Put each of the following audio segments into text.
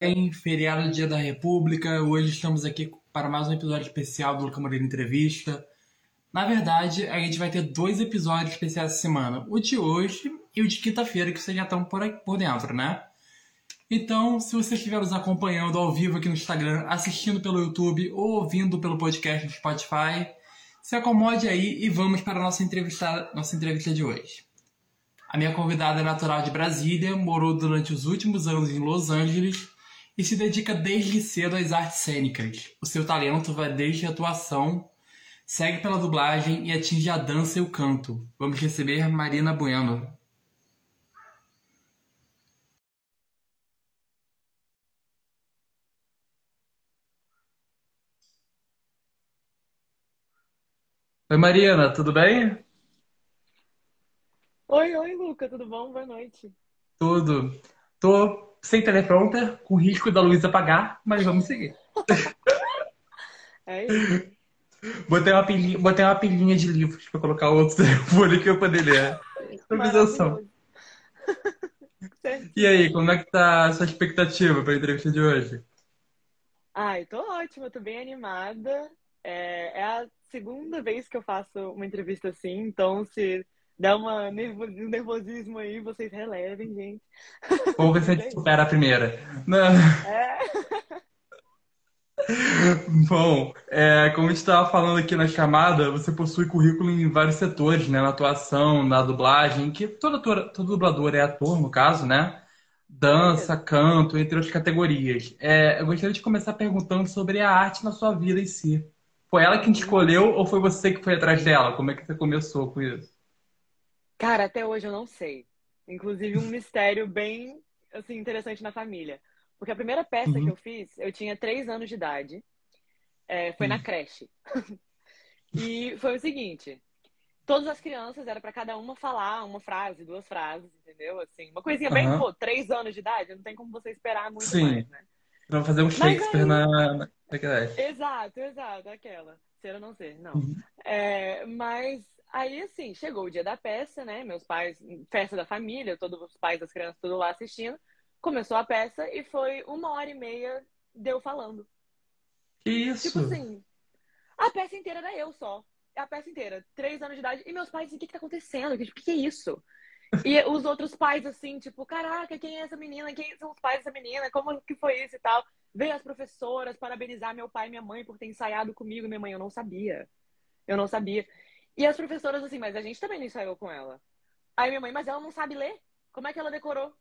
bem? Feriado do Dia da República. Hoje estamos aqui para mais um episódio especial do Luca Moreira Entrevista. Na verdade, a gente vai ter dois episódios especiais essa semana. O de hoje e o de quinta-feira, que vocês já estão por, por dentro, né? Então, se você estiver nos acompanhando ao vivo aqui no Instagram, assistindo pelo YouTube ou ouvindo pelo podcast do Spotify, se acomode aí e vamos para a nossa entrevista, nossa entrevista de hoje. A minha convidada é natural de Brasília, morou durante os últimos anos em Los Angeles e se dedica desde cedo às artes cênicas. O seu talento vai desde a atuação, segue pela dublagem e atinge a dança e o canto. Vamos receber Marina Bueno. Oi, Mariana, tudo bem? Oi, oi, Luca, tudo bom? Boa noite. Tudo. Tô sem teleprompter, com risco da luz apagar, mas vamos seguir. É isso. Botei uma pilhinha, botei uma pilhinha de livros para colocar outro telefone que eu poder ler. Improvisação. E aí, como é que tá a sua expectativa para a entrevista de hoje? Ai, tô ótima, tô bem animada. É, é a segunda vez que eu faço uma entrevista assim, então se der uma um nervosismo aí, vocês relevem, gente. Ou você supera a primeira? Não. É, Bom, é, como a gente estava falando aqui na chamada, você possui currículo em vários setores, né? Na atuação, na dublagem, que todo ator, todo dublador é ator, no caso, né? Dança, canto, entre outras categorias. É, eu gostaria de começar perguntando sobre a arte na sua vida em si. Foi ela quem te Hum. escolheu ou foi você que foi atrás dela? Como é que você começou com isso? Cara, até hoje eu não sei. Inclusive um mistério bem, assim, interessante na família. Porque a primeira peça que Uhum, eu fiz, eu tinha três anos de idade. É, foi na uhum, creche. E foi o seguinte: todas as crianças era para cada uma falar uma frase, duas frases, entendeu? Assim, uma coisinha bem, aham. pô, três anos de idade, não tem como você esperar muito Sim, mais, né? pra fazer um Shakespeare aí, na, na, na creche. exato, exato, aquela. Ser ou não ser, não. Uhum, É, mas aí, assim, chegou o dia da peça, né? Meus pais, festa da família, todos os pais das crianças, tudo lá assistindo. Começou a peça e foi uma hora e meia de eu falando. Que Tipo isso? assim, a peça inteira era eu só. A peça inteira, três anos de idade. E meus pais, assim, o que que tá acontecendo? O que, que que é isso? E os outros pais, assim, tipo, caraca, quem é essa menina? Quem são os pais dessa menina? Como que foi isso e tal? Veio as professoras parabenizar meu pai e minha mãe por ter ensaiado comigo. Minha mãe, eu não sabia. Eu não sabia. E as professoras, assim, mas a gente também não ensaiou com ela. Aí minha mãe, mas ela não sabe ler? Como é que ela decorou?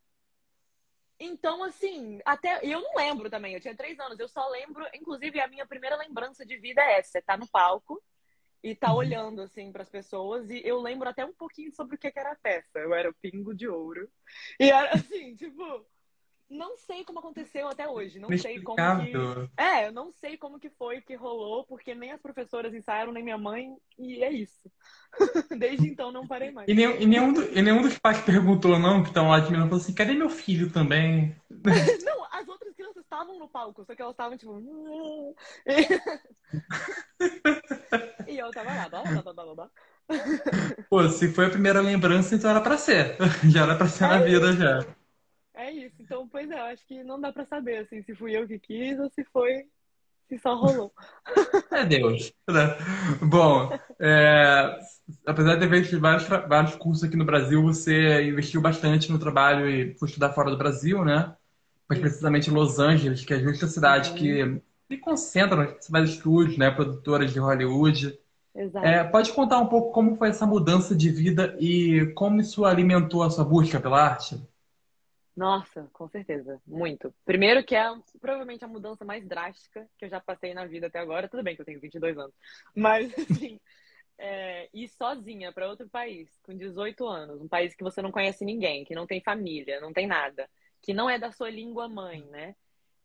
Então, assim, até. E eu não lembro também, eu tinha três anos. Eu só lembro, inclusive, a minha primeira lembrança de vida é essa: você tá no palco e tá Uhum. olhando, assim, pras pessoas. E eu lembro até um pouquinho sobre o que que era a peça. Eu era o Pingo de Ouro. E era assim, tipo. Não sei como aconteceu até hoje. Não sei como que. É, eu não sei como que foi que rolou, porque nem as professoras ensaiaram, nem minha mãe, e é isso. Desde então não parei mais. E, nenhum, e, nenhum, do- e nenhum dos pais perguntou, não, que estão lá de menino, falou assim, cadê meu filho também? Não, as outras crianças estavam no palco, só que elas estavam tipo. E eu tava lá, blá, blá, blá, blá, blá. Pô, se foi a primeira lembrança, então era pra ser. Já era pra ser na É vida, isso, já. É isso. Então, pois é, eu acho que não dá pra saber, assim, se fui eu que quis ou se foi, se só rolou. É Deus, né? Bom, é, apesar de ter feito vários, vários cursos aqui no Brasil, você investiu bastante no trabalho e foi estudar fora do Brasil, né? Isso. precisamente em Los Angeles, que é justa a cidade que se concentra nos principais estúdios, né? Produtoras de Hollywood. É, Exato. pode contar um pouco como foi essa mudança de vida e como isso alimentou a sua busca pela arte? Nossa, com certeza, muito. Primeiro que é provavelmente a mudança mais drástica que eu já passei na vida até agora. Tudo bem que eu tenho 22 anos, mas assim, é, ir sozinha para outro país com 18 anos, um país que você não conhece ninguém, que não tem família, não tem nada, que não é da sua língua mãe, né?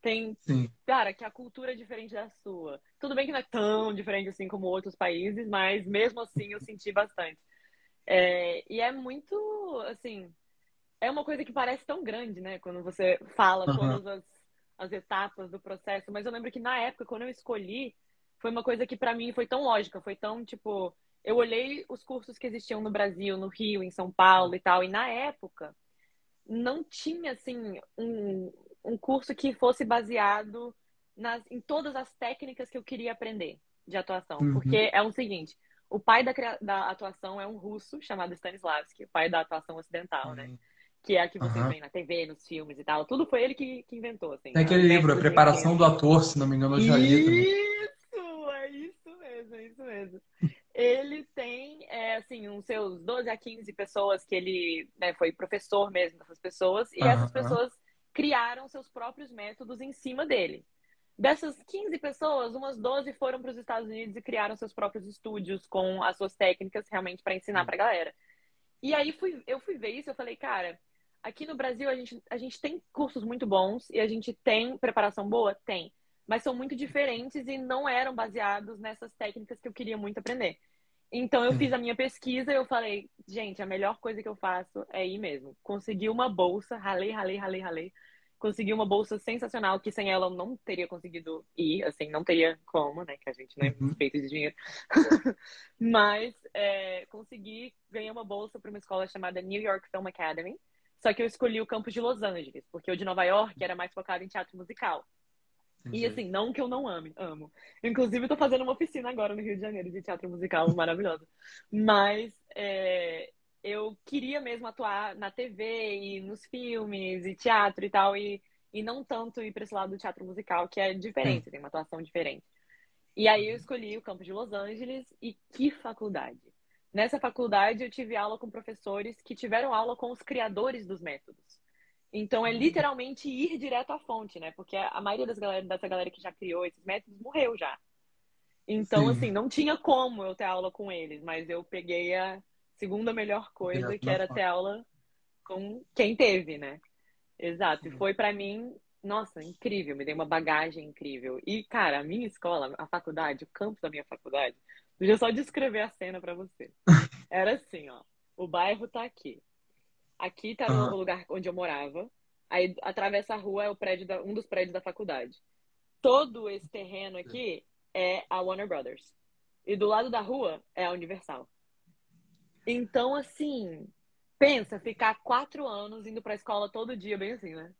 Tem, Sim. cara, que a cultura é diferente da sua. Tudo bem que não é tão diferente assim como outros países, mas mesmo assim eu senti bastante. É, e é muito, assim, é uma coisa que parece tão grande, né? Quando você fala Aham. todas as, as etapas do processo. Mas eu lembro que na época, quando eu escolhi, foi uma coisa que pra mim foi tão lógica, foi tão tipo. Eu olhei os cursos que existiam no Brasil, no Rio, em São Paulo e tal, e na época não tinha assim um, um curso que fosse baseado nas, em todas as técnicas que eu queria aprender de atuação. Uhum. Porque é o seguinte, o pai da, da atuação é um russo chamado Stanislavski, o pai da atuação ocidental, né? uhum. né? Que é a que vocês uhum. veem na TV, nos filmes e tal. Tudo foi ele que, que inventou, assim. É aquele livro, A Preparação do Ator, se não me engano, eu já li Isso! É isso mesmo, é isso mesmo. ele tem, é, assim, uns seus 12 a 15 pessoas que ele né, foi professor mesmo dessas pessoas. E essas pessoas criaram seus próprios métodos em cima dele. Dessas 15 pessoas, umas 12 foram para os Estados Unidos e criaram seus próprios estúdios com as suas técnicas realmente para ensinar para a galera. E aí fui, eu fui ver isso, eu falei, cara, aqui no Brasil a gente, a gente tem cursos muito bons e a gente tem preparação boa? Tem. Mas são muito diferentes e não eram baseados nessas técnicas que eu queria muito aprender. Então eu fiz a minha pesquisa e eu falei, gente, a melhor coisa que eu faço é ir mesmo. Consegui uma bolsa, ralei, ralei, ralei, ralei. Consegui uma bolsa sensacional que sem ela eu não teria conseguido ir, assim, não teria como, né? Que a gente não é uhum. feito de dinheiro. Mas é, consegui ganhar uma bolsa para uma escola chamada New York Film Academy. Só que eu escolhi o campus de Los Angeles, porque o de Nova York era mais focado em teatro musical. Entendi. E assim, não que eu não ame, amo. Inclusive, tô fazendo uma oficina agora no Rio de Janeiro de teatro musical maravilhosa. Mas é, eu queria mesmo atuar na TV e nos filmes e teatro e tal, e, e não tanto ir para esse lado do teatro musical, que é diferente, tem uma atuação diferente. E aí eu escolhi o campus de Los Angeles e que faculdade! Nessa faculdade eu tive aula com professores que tiveram aula com os criadores dos métodos. Então é literalmente ir direto à fonte, né? Porque a maioria das galera, dessa galera que já criou esses métodos morreu já. Então, Sim. assim, não tinha como eu ter aula com eles, mas eu peguei a segunda melhor coisa, que era ter aula com quem teve, né? Exato. E foi para mim, nossa, incrível, me deu uma bagagem incrível. E, cara, a minha escola, a faculdade, o campus da minha faculdade, deixa eu só descrever a cena para você. Era assim, ó. O bairro tá aqui. Aqui tá no lugar onde eu morava. Aí atravessa a rua é o prédio da, um dos prédios da faculdade. Todo esse terreno aqui é a Warner Brothers. E do lado da rua é a Universal. Então, assim, pensa ficar quatro anos indo pra escola todo dia, bem assim, né?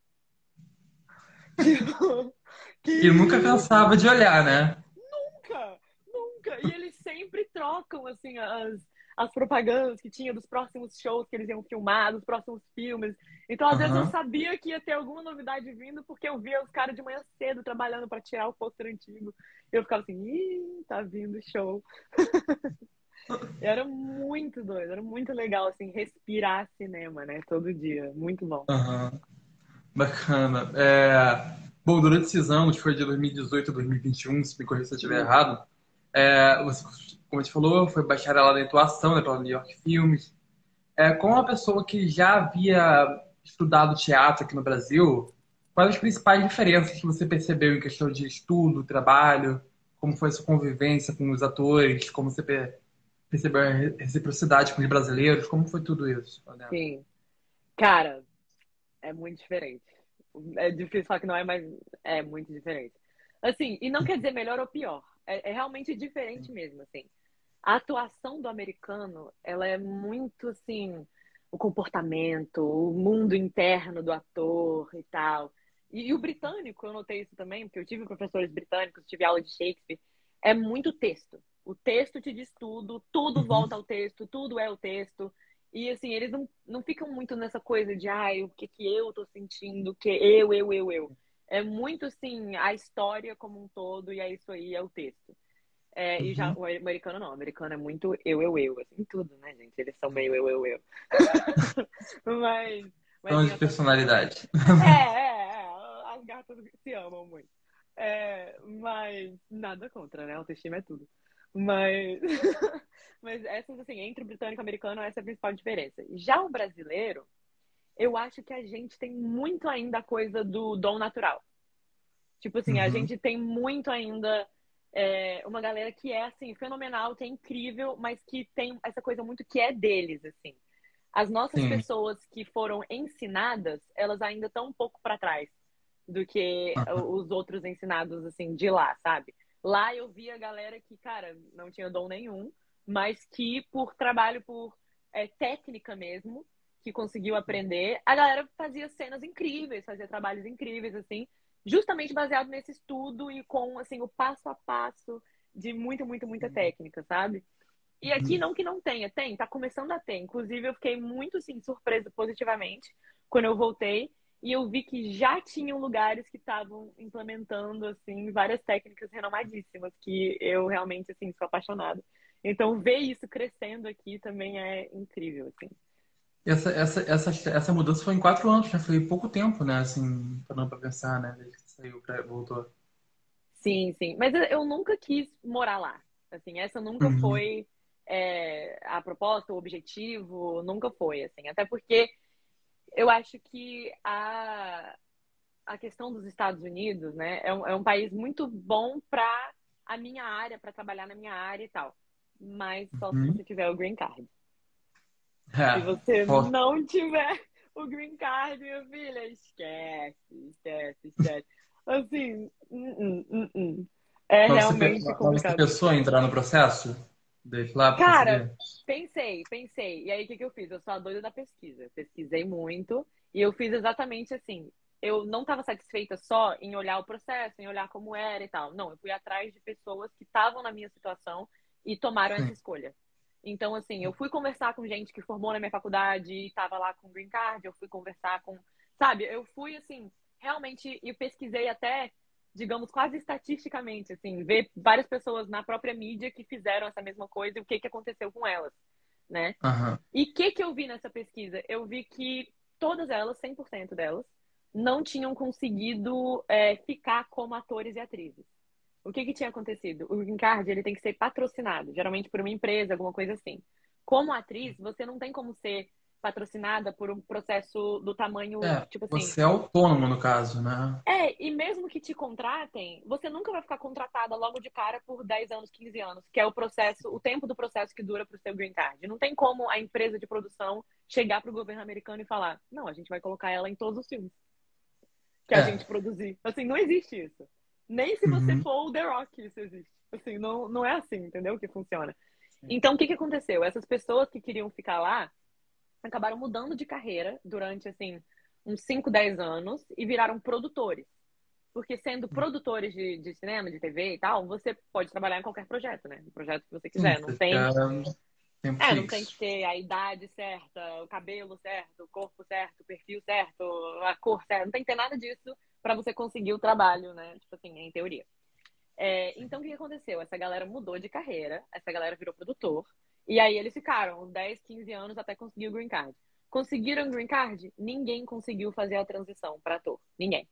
que... E nunca cansava de olhar, né? Nunca, nunca. E eles sempre trocam, assim, as, as propagandas que tinha dos próximos shows que eles iam filmar, dos próximos filmes. Então, às uhum. vezes, eu sabia que ia ter alguma novidade vindo, porque eu via os caras de manhã cedo trabalhando para tirar o pôster antigo. E eu ficava assim, ih, tá vindo show. era muito doido, era muito legal, assim, respirar cinema, né? Todo dia. Muito bom. Uhum. Bacana. É... Bom, durante esses anos, foi de 2018 a 2021, se me corrija se eu estiver errado, é, você como a gente falou, foi bacharelado em atuação né, pela New York Filmes. É, como uma pessoa que já havia estudado teatro aqui no Brasil, quais as principais diferenças que você percebeu em questão de estudo, trabalho? Como foi a sua convivência com os atores? Como você percebeu a reciprocidade com os brasileiros? Como foi tudo isso? Sim. Cara, é muito diferente. É difícil falar que não é, mas é muito diferente. Assim, e não quer dizer melhor ou pior. É, é realmente diferente mesmo, assim a atuação do americano, ela é muito assim, o comportamento, o mundo interno do ator e tal. E, e, o britânico, eu notei isso também, porque eu tive professores britânicos, tive aula de Shakespeare, é muito texto. O texto te diz tudo, tudo uhum. volta ao texto, tudo é o texto. E assim, eles não, não ficam muito nessa coisa de ai, o que, que eu tô sentindo, que eu, eu, eu, eu. É muito assim, a história como um todo, e é isso aí, é o texto. É, uhum. E já uhum. o americano não, o americano é muito eu, eu, eu, assim, tudo, né, gente? Eles são meio eu, eu, eu. mas. mas de personalidade. É, é, é, as gatas se amam muito. É, mas nada contra, né? Autoestima é tudo. Mas, mas essas, assim, entre o britânico e o americano, essa é a principal diferença. Já o brasileiro, eu acho que a gente tem muito ainda a coisa do dom natural. Tipo assim, uhum. a gente tem muito ainda é, uma galera que é, assim, fenomenal, que é incrível, mas que tem essa coisa muito que é deles, assim. As nossas Sim. pessoas que foram ensinadas, elas ainda estão um pouco para trás do que os outros ensinados, assim, de lá, sabe? Lá eu via a galera que, cara, não tinha dom nenhum, mas que por trabalho, por é, técnica mesmo, que conseguiu aprender, a galera fazia cenas incríveis, fazia trabalhos incríveis, assim, justamente baseado nesse estudo e com, assim, o passo a passo de muita, muita, muita técnica, sabe? E aqui não que não tenha, tem, tá começando a ter. Inclusive, eu fiquei muito, assim, surpresa positivamente quando eu voltei e eu vi que já tinham lugares que estavam implementando, assim, várias técnicas renomadíssimas, que eu realmente, assim, sou apaixonada. Então, ver isso crescendo aqui também é incrível, assim. Essa, essa, essa, essa mudança foi em quatro anos, né? Foi pouco tempo, né? Assim, parando pra pensar, né? Desde que saiu, pra, voltou. Sim, sim. Mas eu nunca quis morar lá. Assim, essa nunca uhum. foi é, a proposta, o objetivo, nunca foi, assim. Até porque eu acho que a, a questão dos Estados Unidos, né? É um, é um país muito bom para a minha área, para trabalhar na minha área e tal. Mas só uhum. se você tiver o green card. É, Se você pô. não tiver o green card, minha filha, esquece, esquece, esquece. Assim, uh, uh, uh, é mas realmente você, complicado. Você pensou em entrar no processo? Lá Cara, pensei, pensei. E aí, o que, que eu fiz? Eu sou a doida da pesquisa. Pesquisei muito e eu fiz exatamente assim. Eu não estava satisfeita só em olhar o processo, em olhar como era e tal. Não, eu fui atrás de pessoas que estavam na minha situação e tomaram Sim. essa escolha. Então, assim, eu fui conversar com gente que formou na minha faculdade e estava lá com green card, eu fui conversar com, sabe, eu fui assim, realmente e pesquisei até, digamos, quase estatisticamente, assim, ver várias pessoas na própria mídia que fizeram essa mesma coisa e o que que aconteceu com elas, né? Uhum. E o que que eu vi nessa pesquisa? Eu vi que todas elas, 100% delas, não tinham conseguido é, ficar como atores e atrizes o que, que tinha acontecido? O green card ele tem que ser patrocinado, geralmente por uma empresa, alguma coisa assim. Como atriz, você não tem como ser patrocinada por um processo do tamanho, é, tipo assim. Você é autônomo, no caso, né? É, e mesmo que te contratem, você nunca vai ficar contratada logo de cara por 10 anos, 15 anos, que é o processo, o tempo do processo que dura para o seu green card. Não tem como a empresa de produção chegar para o governo americano e falar: não, a gente vai colocar ela em todos os filmes que a é. gente produzir. Assim, não existe isso. Nem se você uhum. for o The Rock isso existe. Assim, não, não é assim, entendeu? Que funciona. Sim. Então, o que, que aconteceu? Essas pessoas que queriam ficar lá acabaram mudando de carreira durante, assim, uns 5, 10 anos e viraram produtores. Porque sendo produtores de, de cinema, de TV e tal, você pode trabalhar em qualquer projeto, né? O projeto que você quiser. Não tem. É, não tem que ter a idade certa, o cabelo certo, o corpo certo, o perfil certo, a cor certa. Não tem que ter nada disso para você conseguir o trabalho, né? Tipo assim, em teoria. É, então, o que aconteceu? Essa galera mudou de carreira, essa galera virou produtor, e aí eles ficaram uns 10, 15 anos até conseguir o green card. Conseguiram o green card? Ninguém conseguiu fazer a transição para ator. Ninguém.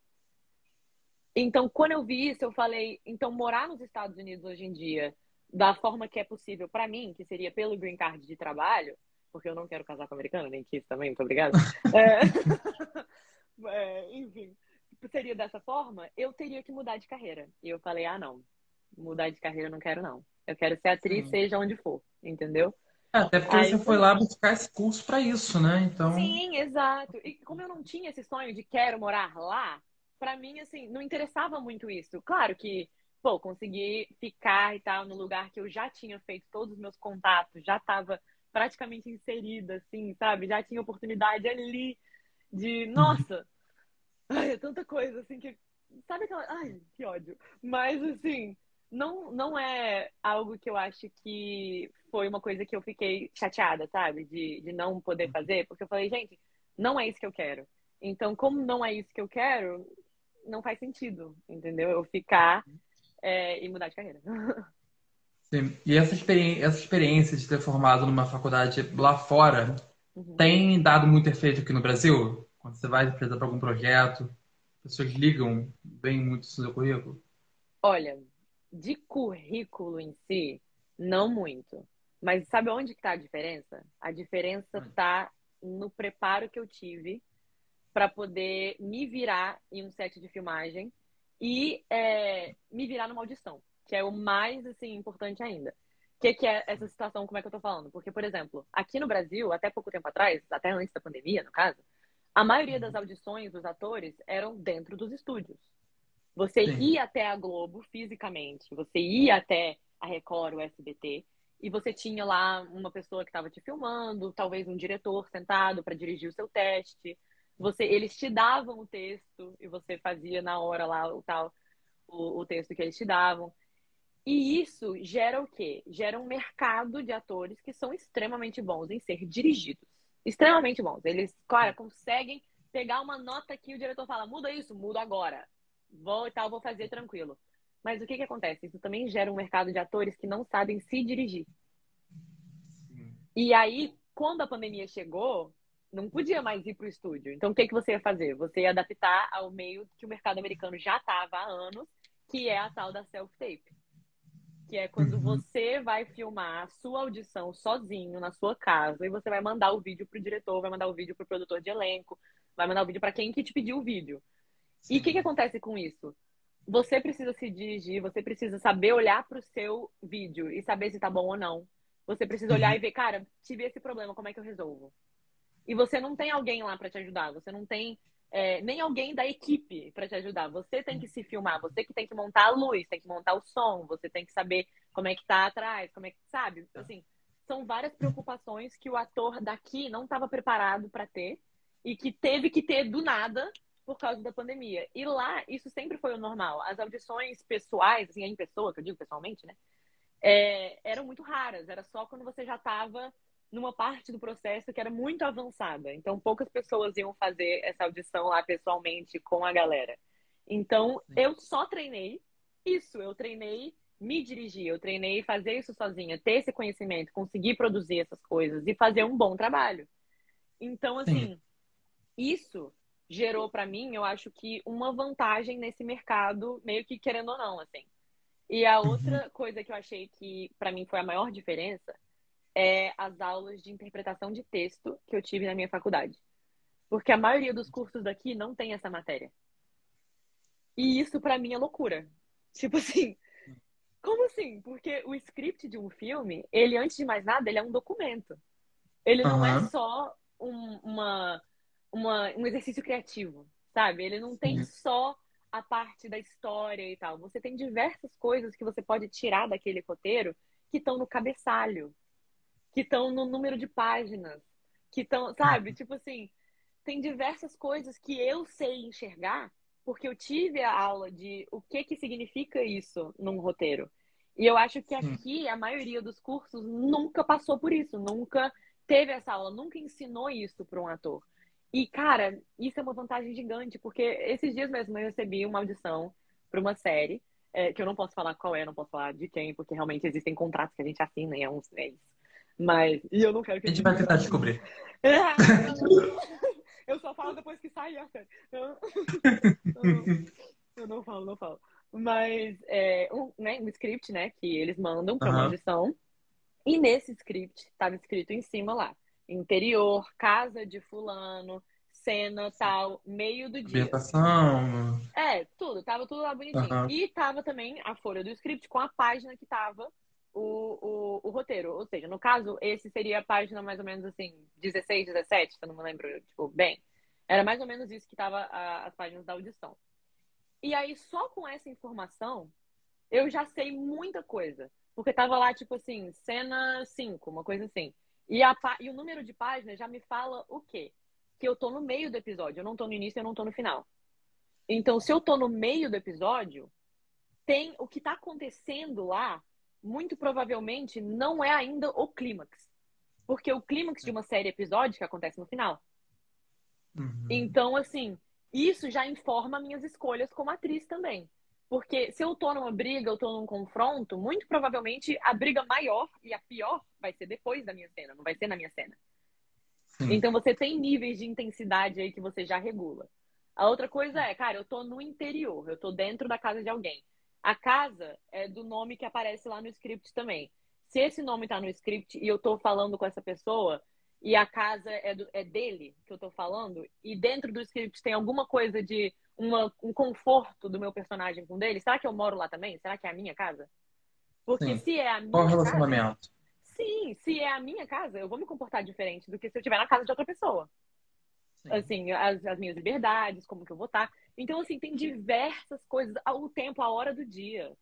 Então, quando eu vi isso, eu falei: então, morar nos Estados Unidos hoje em dia, da forma que é possível para mim, que seria pelo green card de trabalho, porque eu não quero casar com americano, nem quis também, muito obrigada. é... é, enfim, seria dessa forma, eu teria que mudar de carreira. E eu falei, ah, não, mudar de carreira eu não quero, não. Eu quero ser atriz, Sim. seja onde for, entendeu? É, até porque Aí, você foi lá buscar esse curso para isso, né? Então... Sim, exato. E como eu não tinha esse sonho de quero morar lá, para mim, assim, não interessava muito isso. Claro que, pô, consegui ficar e tal no lugar que eu já tinha feito todos os meus contatos, já estava praticamente inserida, assim, sabe? Já tinha oportunidade ali de, uhum. nossa, Ai, é tanta coisa, assim, que. Sabe aquela. Ai, que ódio. Mas, assim, não, não é algo que eu acho que foi uma coisa que eu fiquei chateada, sabe? De, de não poder uhum. fazer, porque eu falei, gente, não é isso que eu quero. Então, como não é isso que eu quero, não faz sentido, entendeu? Eu ficar é, e mudar de carreira. Sim. E essa, experi essa experiência de ter formado numa faculdade lá fora uhum. tem dado muito efeito aqui no Brasil? Quando você vai apresentar algum projeto, pessoas ligam bem muito o seu currículo? Olha, de currículo em si, não muito. Mas sabe onde está a diferença? A diferença está no preparo que eu tive para poder me virar em um set de filmagem e é, me virar numa audição, que é o mais assim importante ainda. O que, que, é essa situação? Como é que eu tô falando? Porque, por exemplo, aqui no Brasil, até pouco tempo atrás, até antes da pandemia, no caso, a maioria das audições dos atores eram dentro dos estúdios. Você Sim. ia até a Globo fisicamente, você ia até a Record, o SBT, e você tinha lá uma pessoa que estava te filmando, talvez um diretor sentado para dirigir o seu teste. Você, eles te davam o texto e você fazia na hora lá o tal o, o texto que eles te davam. E isso gera o quê? Gera um mercado de atores que são extremamente bons em ser dirigidos. Extremamente bons. Eles, claro, conseguem pegar uma nota que o diretor fala, muda isso, muda agora. Vou e tal, vou fazer tranquilo. Mas o que, que acontece? Isso também gera um mercado de atores que não sabem se dirigir. Sim. E aí, quando a pandemia chegou, não podia mais ir para o estúdio. Então, o que, que você ia fazer? Você ia adaptar ao meio que o mercado americano já estava há anos, que é a tal da self-tape. Que é quando uhum. você vai filmar a sua audição sozinho na sua casa e você vai mandar o vídeo pro diretor, vai mandar o vídeo pro produtor de elenco, vai mandar o vídeo para quem que te pediu o vídeo. Sim. E o que, que acontece com isso? você precisa se dirigir, você precisa saber olhar para o seu vídeo e saber se tá bom ou não. Você precisa olhar uhum. e ver, cara, tive esse problema, como é que eu resolvo? E você não tem alguém lá para te ajudar, você não tem é, nem alguém da equipe para te ajudar. Você tem que se filmar, você que tem que montar a luz, tem que montar o som, você tem que saber como é que tá atrás, como é que sabe, assim, são várias preocupações que o ator daqui não estava preparado para ter e que teve que ter do nada por causa da pandemia. E lá, isso sempre foi o normal. As audições pessoais, assim, em pessoa, que eu digo pessoalmente, né? É, eram muito raras. Era só quando você já estava numa parte do processo que era muito avançada. Então, poucas pessoas iam fazer essa audição lá pessoalmente com a galera. Então, Sim. eu só treinei isso. Eu treinei me dirigir, eu treinei fazer isso sozinha, ter esse conhecimento, conseguir produzir essas coisas e fazer um bom trabalho. Então, assim, Sim. isso gerou para mim, eu acho que uma vantagem nesse mercado, meio que querendo ou não, assim. E a outra uhum. coisa que eu achei que para mim foi a maior diferença é as aulas de interpretação de texto que eu tive na minha faculdade. Porque a maioria dos cursos daqui não tem essa matéria. E isso para mim é loucura. Tipo assim, como assim? Porque o script de um filme, ele antes de mais nada, ele é um documento. Ele não é só um, uma uma, um exercício criativo, sabe? Ele não tem só a parte da história e tal. Você tem diversas coisas que você pode tirar daquele roteiro que estão no cabeçalho, que estão no número de páginas, que estão, sabe? Uhum. Tipo assim, tem diversas coisas que eu sei enxergar porque eu tive a aula de o que que significa isso num roteiro. E eu acho que aqui a maioria dos cursos nunca passou por isso, nunca teve essa aula, nunca ensinou isso para um ator. E, cara, isso é uma vantagem gigante, porque esses dias mesmo eu recebi uma audição para uma série, é, que eu não posso falar qual é, não posso falar de quem, porque realmente existem contratos que a gente assina e é uns é Mas, e eu não quero que. A gente vai tentar descobrir. eu só falo depois que sair a série. Eu, eu não falo, não falo. Mas, é, um, né, um script, né, que eles mandam para uma audição. E nesse script estava escrito em cima lá interior, casa de fulano, cena tal, meio do dia. Ambientação. É, tudo, tava tudo lá bonitinho. Uhum. E tava também a folha do script com a página que tava o, o, o, roteiro. Ou seja, no caso, esse seria a página mais ou menos assim, 16, 17, se eu não me lembro, tipo, bem. Era mais ou menos isso que tava a, as páginas da audição. E aí, só com essa informação, eu já sei muita coisa. Porque tava lá, tipo assim, cena 5, uma coisa assim. E, a, e o número de páginas já me fala o quê? Que eu tô no meio do episódio, eu não tô no início, eu não tô no final. Então, se eu tô no meio do episódio, tem o que tá acontecendo lá, muito provavelmente não é ainda o clímax. Porque o clímax de uma série episódica acontece no final. Uhum. Então, assim, isso já informa minhas escolhas como atriz também. Porque se eu tô numa briga, eu tô num confronto, muito provavelmente a briga maior e a pior vai ser depois da minha cena, não vai ser na minha cena. Sim. Então você tem níveis de intensidade aí que você já regula. A outra coisa é, cara, eu tô no interior, eu tô dentro da casa de alguém. A casa é do nome que aparece lá no script também. Se esse nome tá no script e eu tô falando com essa pessoa e a casa é, do, é dele que eu tô falando, e dentro do script tem alguma coisa de uma, um conforto do meu personagem com dele? Será que eu moro lá também? Será que é a minha casa? Porque sim. se é a minha Qual o relacionamento? Casa, sim, se é a minha casa, eu vou me comportar diferente do que se eu estiver na casa de outra pessoa. Sim. Assim, as, as minhas liberdades, como que eu vou estar. Então, assim, tem diversas coisas, o tempo, a hora do dia,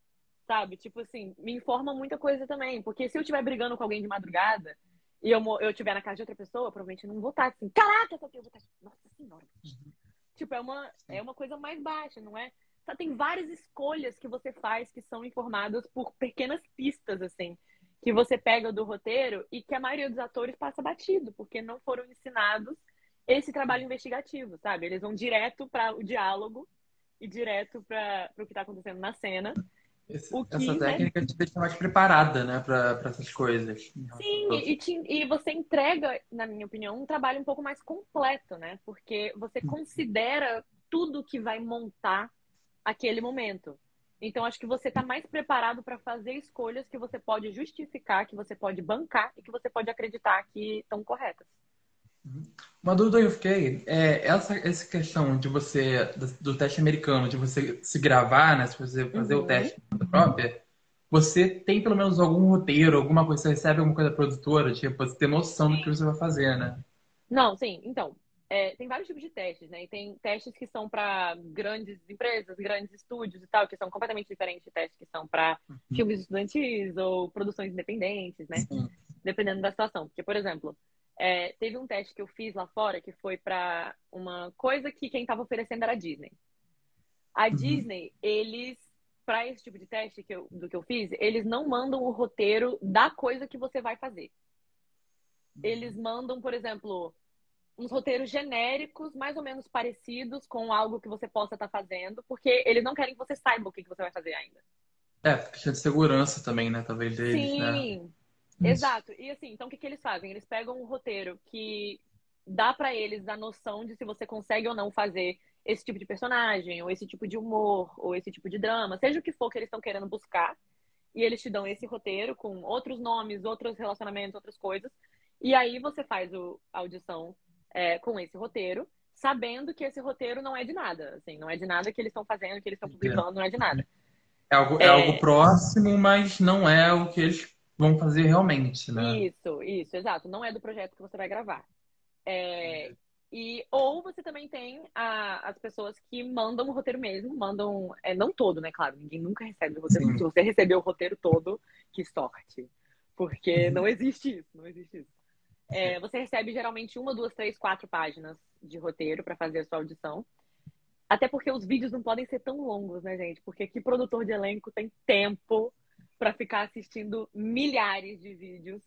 sabe? Tipo assim, me informa muita coisa também. Porque se eu estiver brigando com alguém de madrugada e eu, eu estiver na casa de outra pessoa, provavelmente não vou estar assim, caraca, essa eu vou estar nossa senhora. Uhum. Tipo, é uma, é uma coisa mais baixa, não é? Só tem várias escolhas que você faz que são informadas por pequenas pistas, assim, que você pega do roteiro e que a maioria dos atores passa batido, porque não foram ensinados esse trabalho investigativo, sabe? Eles vão direto para o diálogo e direto para o que está acontecendo na cena. Esse, que, essa né, técnica né? te deixa mais preparada, né, para essas coisas. Sim, e, te, e, você entrega, na minha opinião, um trabalho um pouco mais completo, né? Porque você considera tudo que vai montar aquele momento. Então, acho que você está mais preparado para fazer escolhas que você pode justificar, que você pode bancar e que você pode acreditar que estão corretas. Uma dúvida eu fiquei é essa, essa questão de você, do, do, teste americano, de você se gravar, né? Se você fazer uhum. o teste própria, você tem pelo menos algum roteiro, alguma coisa, você recebe alguma coisa da produtora, tipo, você ter noção do que você vai fazer, né? Não, sim. Então, é, tem vários tipos de testes, né? E tem testes que são para grandes empresas, grandes estúdios e tal, que são completamente diferentes de testes que são para uhum. filmes estudantis ou produções independentes, né? Sim. Dependendo da situação. Porque, por exemplo, é, teve um teste que eu fiz lá fora que foi para uma coisa que quem estava oferecendo era a Disney. A uhum. Disney, eles, para esse tipo de teste que eu, do que eu fiz, eles não mandam o roteiro da coisa que você vai fazer. Eles mandam, por exemplo, uns roteiros genéricos, mais ou menos parecidos com algo que você possa estar tá fazendo, porque eles não querem que você saiba o que, que você vai fazer ainda. É, questão de segurança também, né? Talvez deles, Sim, né? Exato. E assim, então o que, que eles fazem? Eles pegam um roteiro que dá para eles a noção de se você consegue ou não fazer esse tipo de personagem, ou esse tipo de humor, ou esse tipo de drama, seja o que for que eles estão querendo buscar. E eles te dão esse roteiro com outros nomes, outros relacionamentos, outras coisas. E aí você faz o, a audição é, com esse roteiro, sabendo que esse roteiro não é de nada. Assim, não é de nada que eles estão fazendo, que eles estão publicando, não é de nada. É algo, é... é algo próximo, mas não é o que eles vão fazer realmente, né? Isso, isso, exato. Não é do projeto que você vai gravar. É, e, ou você também tem a, as pessoas que mandam o roteiro mesmo, mandam. É, não todo, né? Claro, ninguém nunca recebe o roteiro. Sim. Se você recebeu o roteiro todo, que sorte. Porque uhum. não existe isso, não existe isso. É, você recebe geralmente uma, duas, três, quatro páginas de roteiro para fazer a sua audição. Até porque os vídeos não podem ser tão longos, né, gente? Porque que produtor de elenco tem tempo para ficar assistindo milhares de vídeos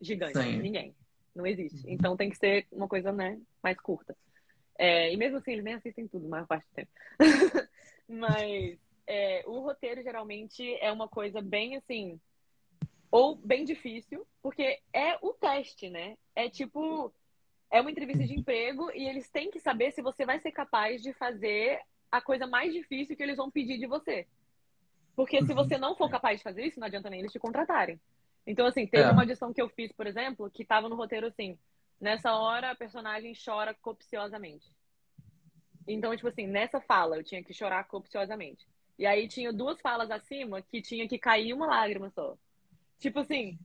gigantes. Sim. Ninguém. Não existe. Uhum. Então tem que ser uma coisa, né, mais curta. É, e mesmo assim, eles nem assistem tudo, a maior parte do tempo. Mas é, o roteiro geralmente é uma coisa bem assim, ou bem difícil, porque é o teste, né? É tipo, é uma entrevista de emprego e eles têm que saber se você vai ser capaz de fazer a coisa mais difícil que eles vão pedir de você. Porque se você não for capaz de fazer isso, não adianta nem eles te contratarem. Então, assim, teve é. uma edição que eu fiz, por exemplo, que tava no roteiro assim: nessa hora a personagem chora copiosamente. Então, tipo assim, nessa fala eu tinha que chorar copiosamente. E aí tinha duas falas acima que tinha que cair uma lágrima só. Tipo assim,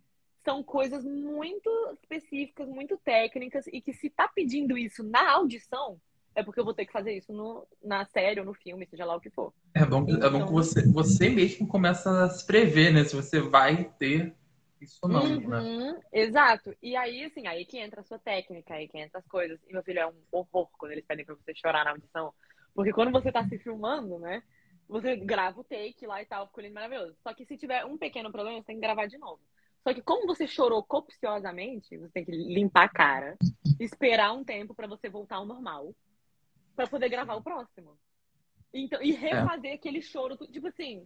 são coisas muito específicas, muito técnicas, e que se tá pedindo isso na audição, é porque eu vou ter que fazer isso no, na série ou no filme, seja lá o que for. É bom, então... é bom que então você, você mesmo começa a se prever, né? Se você vai ter isso ou não, né? uhum, né? Exato. E aí, assim, aí que entra a sua técnica, aí que entra as coisas. E meu filho é um horror quando eles pedem pra você chorar na audição. Porque quando você tá se filmando, né? Você grava o take lá e tal, ficou lindo maravilhoso. Só que se tiver um pequeno problema, você tem que gravar de novo. Só que como você chorou copiosamente, você tem que limpar a cara, esperar um tempo para você voltar ao normal para poder gravar o próximo. Então, e refazer é. aquele choro, tipo assim,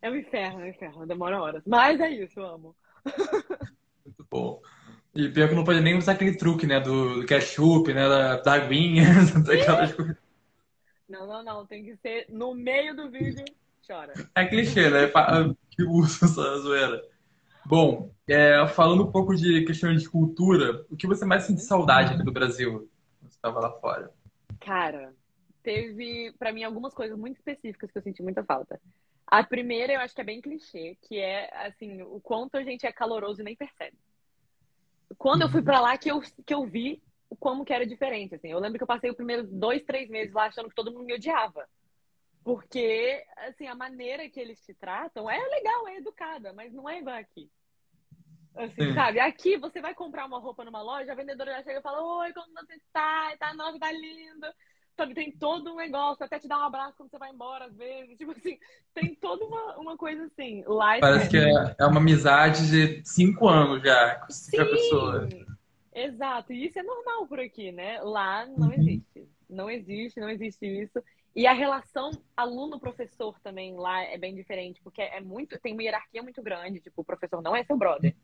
é um inferno, é um inferno, demora horas. Mas é isso, eu amo. Muito bom. E pior que não pode nem usar aquele truque, né? Do ketchup, né? Da, da aguinha, daquelas coisas. Não, não, não. Tem que ser no meio do vídeo, chora. É clichê, né? Que usa essa zoeira. Bom, é, falando um pouco de questão de cultura, o que você mais sente saudade aqui do Brasil? Quando você estava lá fora? Cara, teve para mim algumas coisas muito específicas que eu senti muita falta. A primeira eu acho que é bem clichê, que é assim, o quanto a gente é caloroso e nem percebe. Quando eu fui para lá que eu, que eu vi como que era diferente, assim. Eu lembro que eu passei os primeiros dois, três meses lá achando que todo mundo me odiava. Porque, assim, a maneira que eles te tratam é legal, é educada, mas não é igual aqui. Assim, Sim. sabe? Aqui você vai comprar uma roupa numa loja, a vendedora já chega e fala: Oi, como você está? Tá nova, tá linda. Sabe, tem todo um negócio, até te dar um abraço quando você vai embora, às vezes. Tipo assim, tem toda uma, uma coisa assim. Lá Parece que é, é uma amizade de cinco anos já com a pessoa. Exato, e isso é normal por aqui, né? Lá não uhum. existe. Não existe, não existe isso. E a relação aluno-professor também lá é bem diferente, porque é muito, tem uma hierarquia muito grande, tipo, o professor não é seu brother.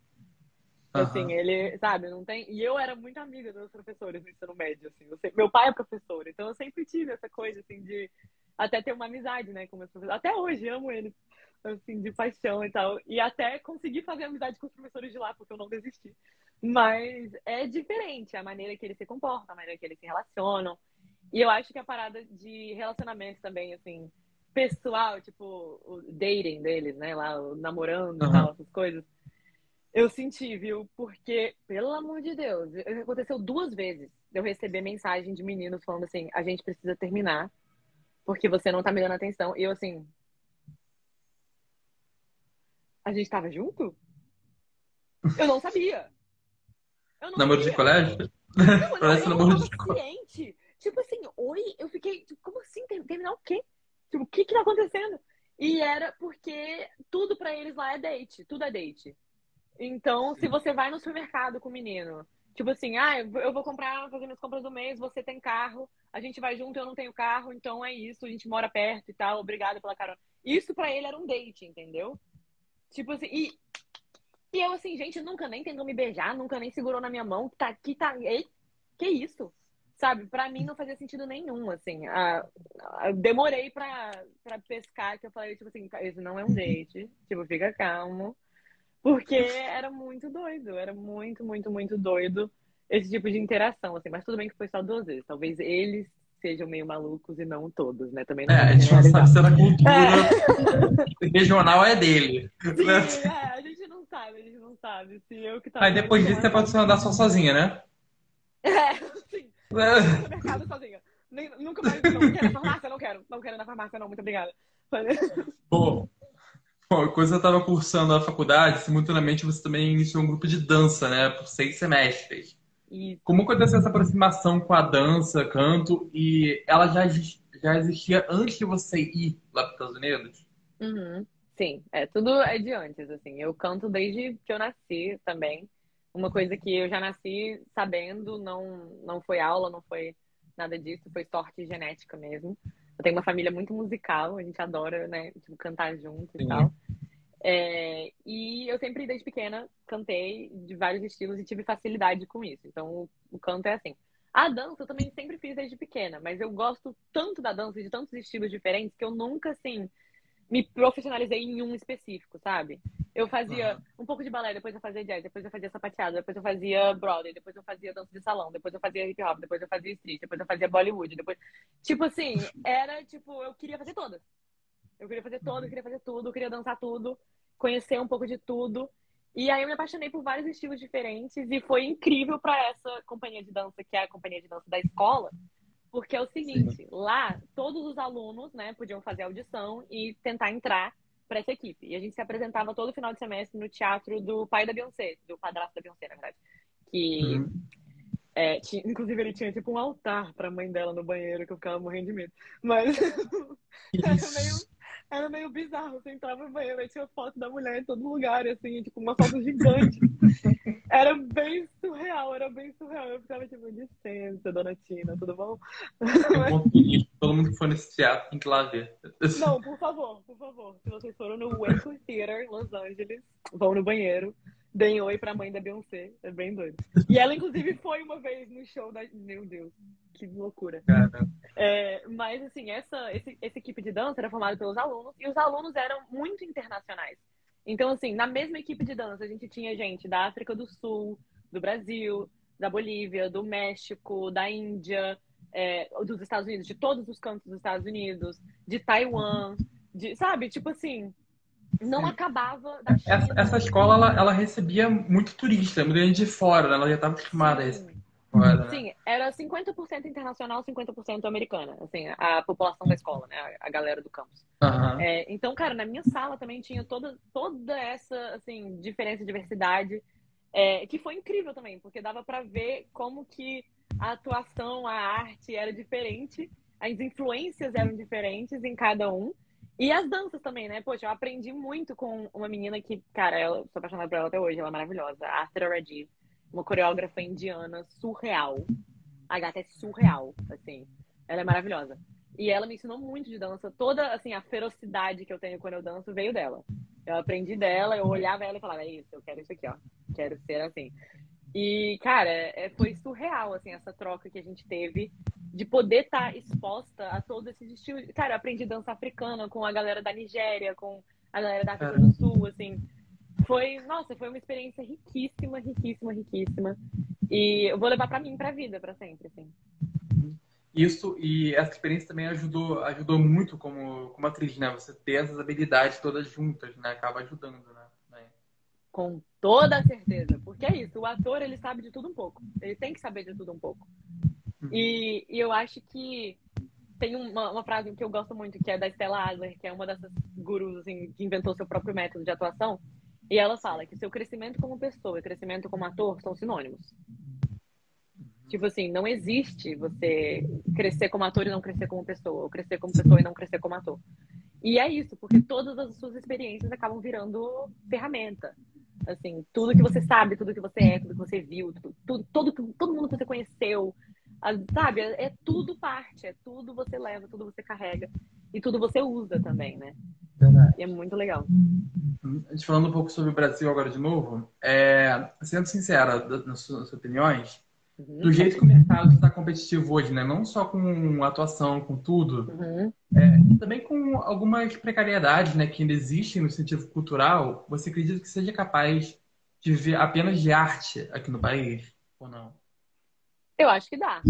Uhum. Assim, ele, sabe, não tem. E eu era muito amiga dos professores no ensino médio, assim. Sempre... Meu pai é professor, então eu sempre tive essa coisa, assim, de até ter uma amizade, né, com meus professores. Até hoje, amo eles, assim, de paixão e tal. E até consegui fazer amizade com os professores de lá, porque eu não desisti. Mas é diferente a maneira que eles se comportam, a maneira que eles se relacionam. E eu acho que a parada de relacionamento também, assim, pessoal, tipo, o dating deles, né, lá, o namorando uhum. e tal, essas coisas eu senti, viu? Porque, pelo amor de Deus, aconteceu duas vezes eu receber mensagem de meninos falando assim: a gente precisa terminar, porque você não tá me dando atenção. E eu assim. A gente tava junto? Eu não sabia. Eu não namoro sabia. de colégio? Não, Parece eu, namoro de colégio. Tipo assim, oi, eu fiquei, tipo, como assim? Terminar o quê? Tipo, o que que tá acontecendo? E era porque tudo pra eles lá é date, tudo é date. Então, se você vai no supermercado com o menino, tipo assim, ah, eu vou comprar, fazer minhas compras do mês, você tem carro, a gente vai junto, eu não tenho carro, então é isso, a gente mora perto e tal, obrigada pela carona. Isso para ele era um date, entendeu? Tipo assim, e, e eu assim, gente, nunca nem tentou me beijar, nunca nem segurou na minha mão, tá aqui, tá. Ei, que isso? Sabe, para mim não fazia sentido nenhum, assim. A, a, demorei pra, pra pescar, que eu falei, tipo assim, isso não é um date. Tipo, fica calmo. Porque era muito doido, era muito, muito, muito doido esse tipo de interação, assim. Mas tudo bem que foi só duas vezes. Talvez eles sejam meio malucos e não todos, né? Também não é, a gente não sabe se a cultura é. regional é dele. Sim, né? é, a gente não sabe, a gente não sabe. Se eu que tava Aí depois disso você pode andar só sozinha, né? É, sim. É. No mercado sozinha. Nem, nunca mais. Não, quero na farmácia, não quero. Não quero na farmácia, não. Muito obrigada. Pô, Bom, quando você estava cursando a faculdade, simultaneamente você também iniciou um grupo de dança, né? Por seis semestres. Isso. Como aconteceu essa aproximação com a dança, canto, e ela já, já existia antes de você ir lá para os Estados Unidos? Uhum. Sim, é, tudo é de antes, assim. Eu canto desde que eu nasci também. Uma coisa que eu já nasci sabendo, não, não foi aula, não foi nada disso, foi sorte genética mesmo. Eu tenho uma família muito musical, a gente adora, né, tipo, cantar junto Sim. e tal. É, e eu sempre, desde pequena, cantei de vários estilos e tive facilidade com isso. Então, o, o canto é assim. A dança eu também sempre fiz desde pequena, mas eu gosto tanto da dança, de tantos estilos diferentes, que eu nunca, assim, me profissionalizei em um específico, sabe? Eu fazia uhum. um pouco de balé, depois eu fazia jazz, depois eu fazia sapateado, depois eu fazia Broadway, depois eu fazia dança de salão, depois eu fazia hip hop, depois eu fazia street, depois eu fazia Bollywood, depois. Tipo assim, era tipo, eu queria fazer todas. Eu queria fazer todas, eu uhum. queria fazer tudo, eu queria dançar tudo, conhecer um pouco de tudo. E aí eu me apaixonei por vários estilos diferentes e foi incrível para essa companhia de dança, que é a companhia de dança da escola, porque é o seguinte, Sim. lá todos os alunos, né, podiam fazer audição e tentar entrar para essa equipe. E a gente se apresentava todo final de semestre no teatro do pai da Beyoncé, do padrasto da Beyoncé, na verdade. Que uhum. é, tinha, inclusive ele tinha tipo um altar para a mãe dela no banheiro que eu ficava morrendo de medo. Mas era meio era meio bizarro. Você entrava no banheiro e tinha foto da mulher em todo lugar, assim, tipo, uma foto gigante. era bem surreal, era bem surreal. Eu ficava tipo, licença, dona Tina, tudo bom? Todo mundo que for nesse teatro tem que ir lá ver. Não, por favor, por favor. Se vocês foram no Waco Theater, Los Angeles, vão no banheiro. Deem oi pra mãe da Beyoncé. É bem doido. E ela, inclusive, foi uma vez no show da. Meu Deus, que loucura. É, mas, assim, essa, esse, essa equipe de dança era formada pelos alunos e os alunos eram muito internacionais. Então, assim, na mesma equipe de dança, a gente tinha gente da África do Sul, do Brasil, da Bolívia, do México, da Índia, é, dos Estados Unidos, de todos os cantos dos Estados Unidos, de Taiwan, de, sabe? Tipo assim, não acabava. Essa, essa escola, ela, ela, recebia muito turista, muita gente de fora, né? ela já estava acostumada Sim. a isso. Né? Sim, era 50% internacional, 50% americana, assim, a população da escola, né, a, galera do campus. Uhum. É, então, cara, na minha sala também tinha toda, toda essa, assim, diferença, diversidade, é, que foi incrível também, porque dava para ver como que a atuação, a arte era diferente, as influências eram diferentes em cada um, e as danças também, né? Poxa, eu aprendi muito com uma menina que, cara, eu sou apaixonada por ela até hoje, ela é maravilhosa, a Arthur Rajiv, uma coreógrafa indiana surreal. A gata é surreal, assim. Ela é maravilhosa. E ela me ensinou muito de dança. Toda, assim, a ferocidade que eu tenho quando eu danço veio dela. Eu aprendi dela, eu olhava ela e falava, é isso, eu quero isso aqui, ó. Quero ser assim. E, cara, é, foi surreal, assim, essa troca que a gente teve de poder estar tá exposta a todos esses estilos. Cara, aprendi dança africana com a galera da Nigéria, com a galera da África do Sul, assim. Foi, nossa, foi uma experiência riquíssima, riquíssima, riquíssima. E eu vou levar para mim, pra vida, para sempre, assim. Isso, e essa experiência também ajudou, ajudou muito como, como atriz, né? Você ter essas habilidades todas juntas, né? Acaba ajudando, né? Com toda certeza. Porque é isso, o ator, ele sabe de tudo um pouco. Ele tem que saber de tudo um pouco. Uhum. E, e, eu acho que tem uma, uma, frase que eu gosto muito, que é da Stella Adler, que é uma dessas gurus, assim, que inventou seu próprio método de atuação. E ela fala que seu crescimento como pessoa e crescimento como ator são sinônimos. Uhum. Tipo assim, não existe você crescer como ator e não crescer como pessoa, ou crescer como pessoa e não crescer como ator. E é isso, porque todas as suas experiências acabam virando ferramenta. Assim, tudo que você sabe, tudo que você é, tudo que você viu, tudo, tudo todo, todo mundo que você conheceu, sabe? É, é tudo parte, é tudo você leva, tudo você carrega e tudo você usa também, né? Verdade. E é muito legal. A gente falando um pouco sobre o Brasil agora de novo, é, sendo sincera nas suas opiniões, uhum. do jeito que o mercado está competitivo hoje, né? Não só com atuação, com tudo, uhum. é, também com algumas precariedades, né, que ainda existem no sentido cultural. Você acredita que seja capaz de ver apenas de arte aqui no país ou não? Eu acho que dá.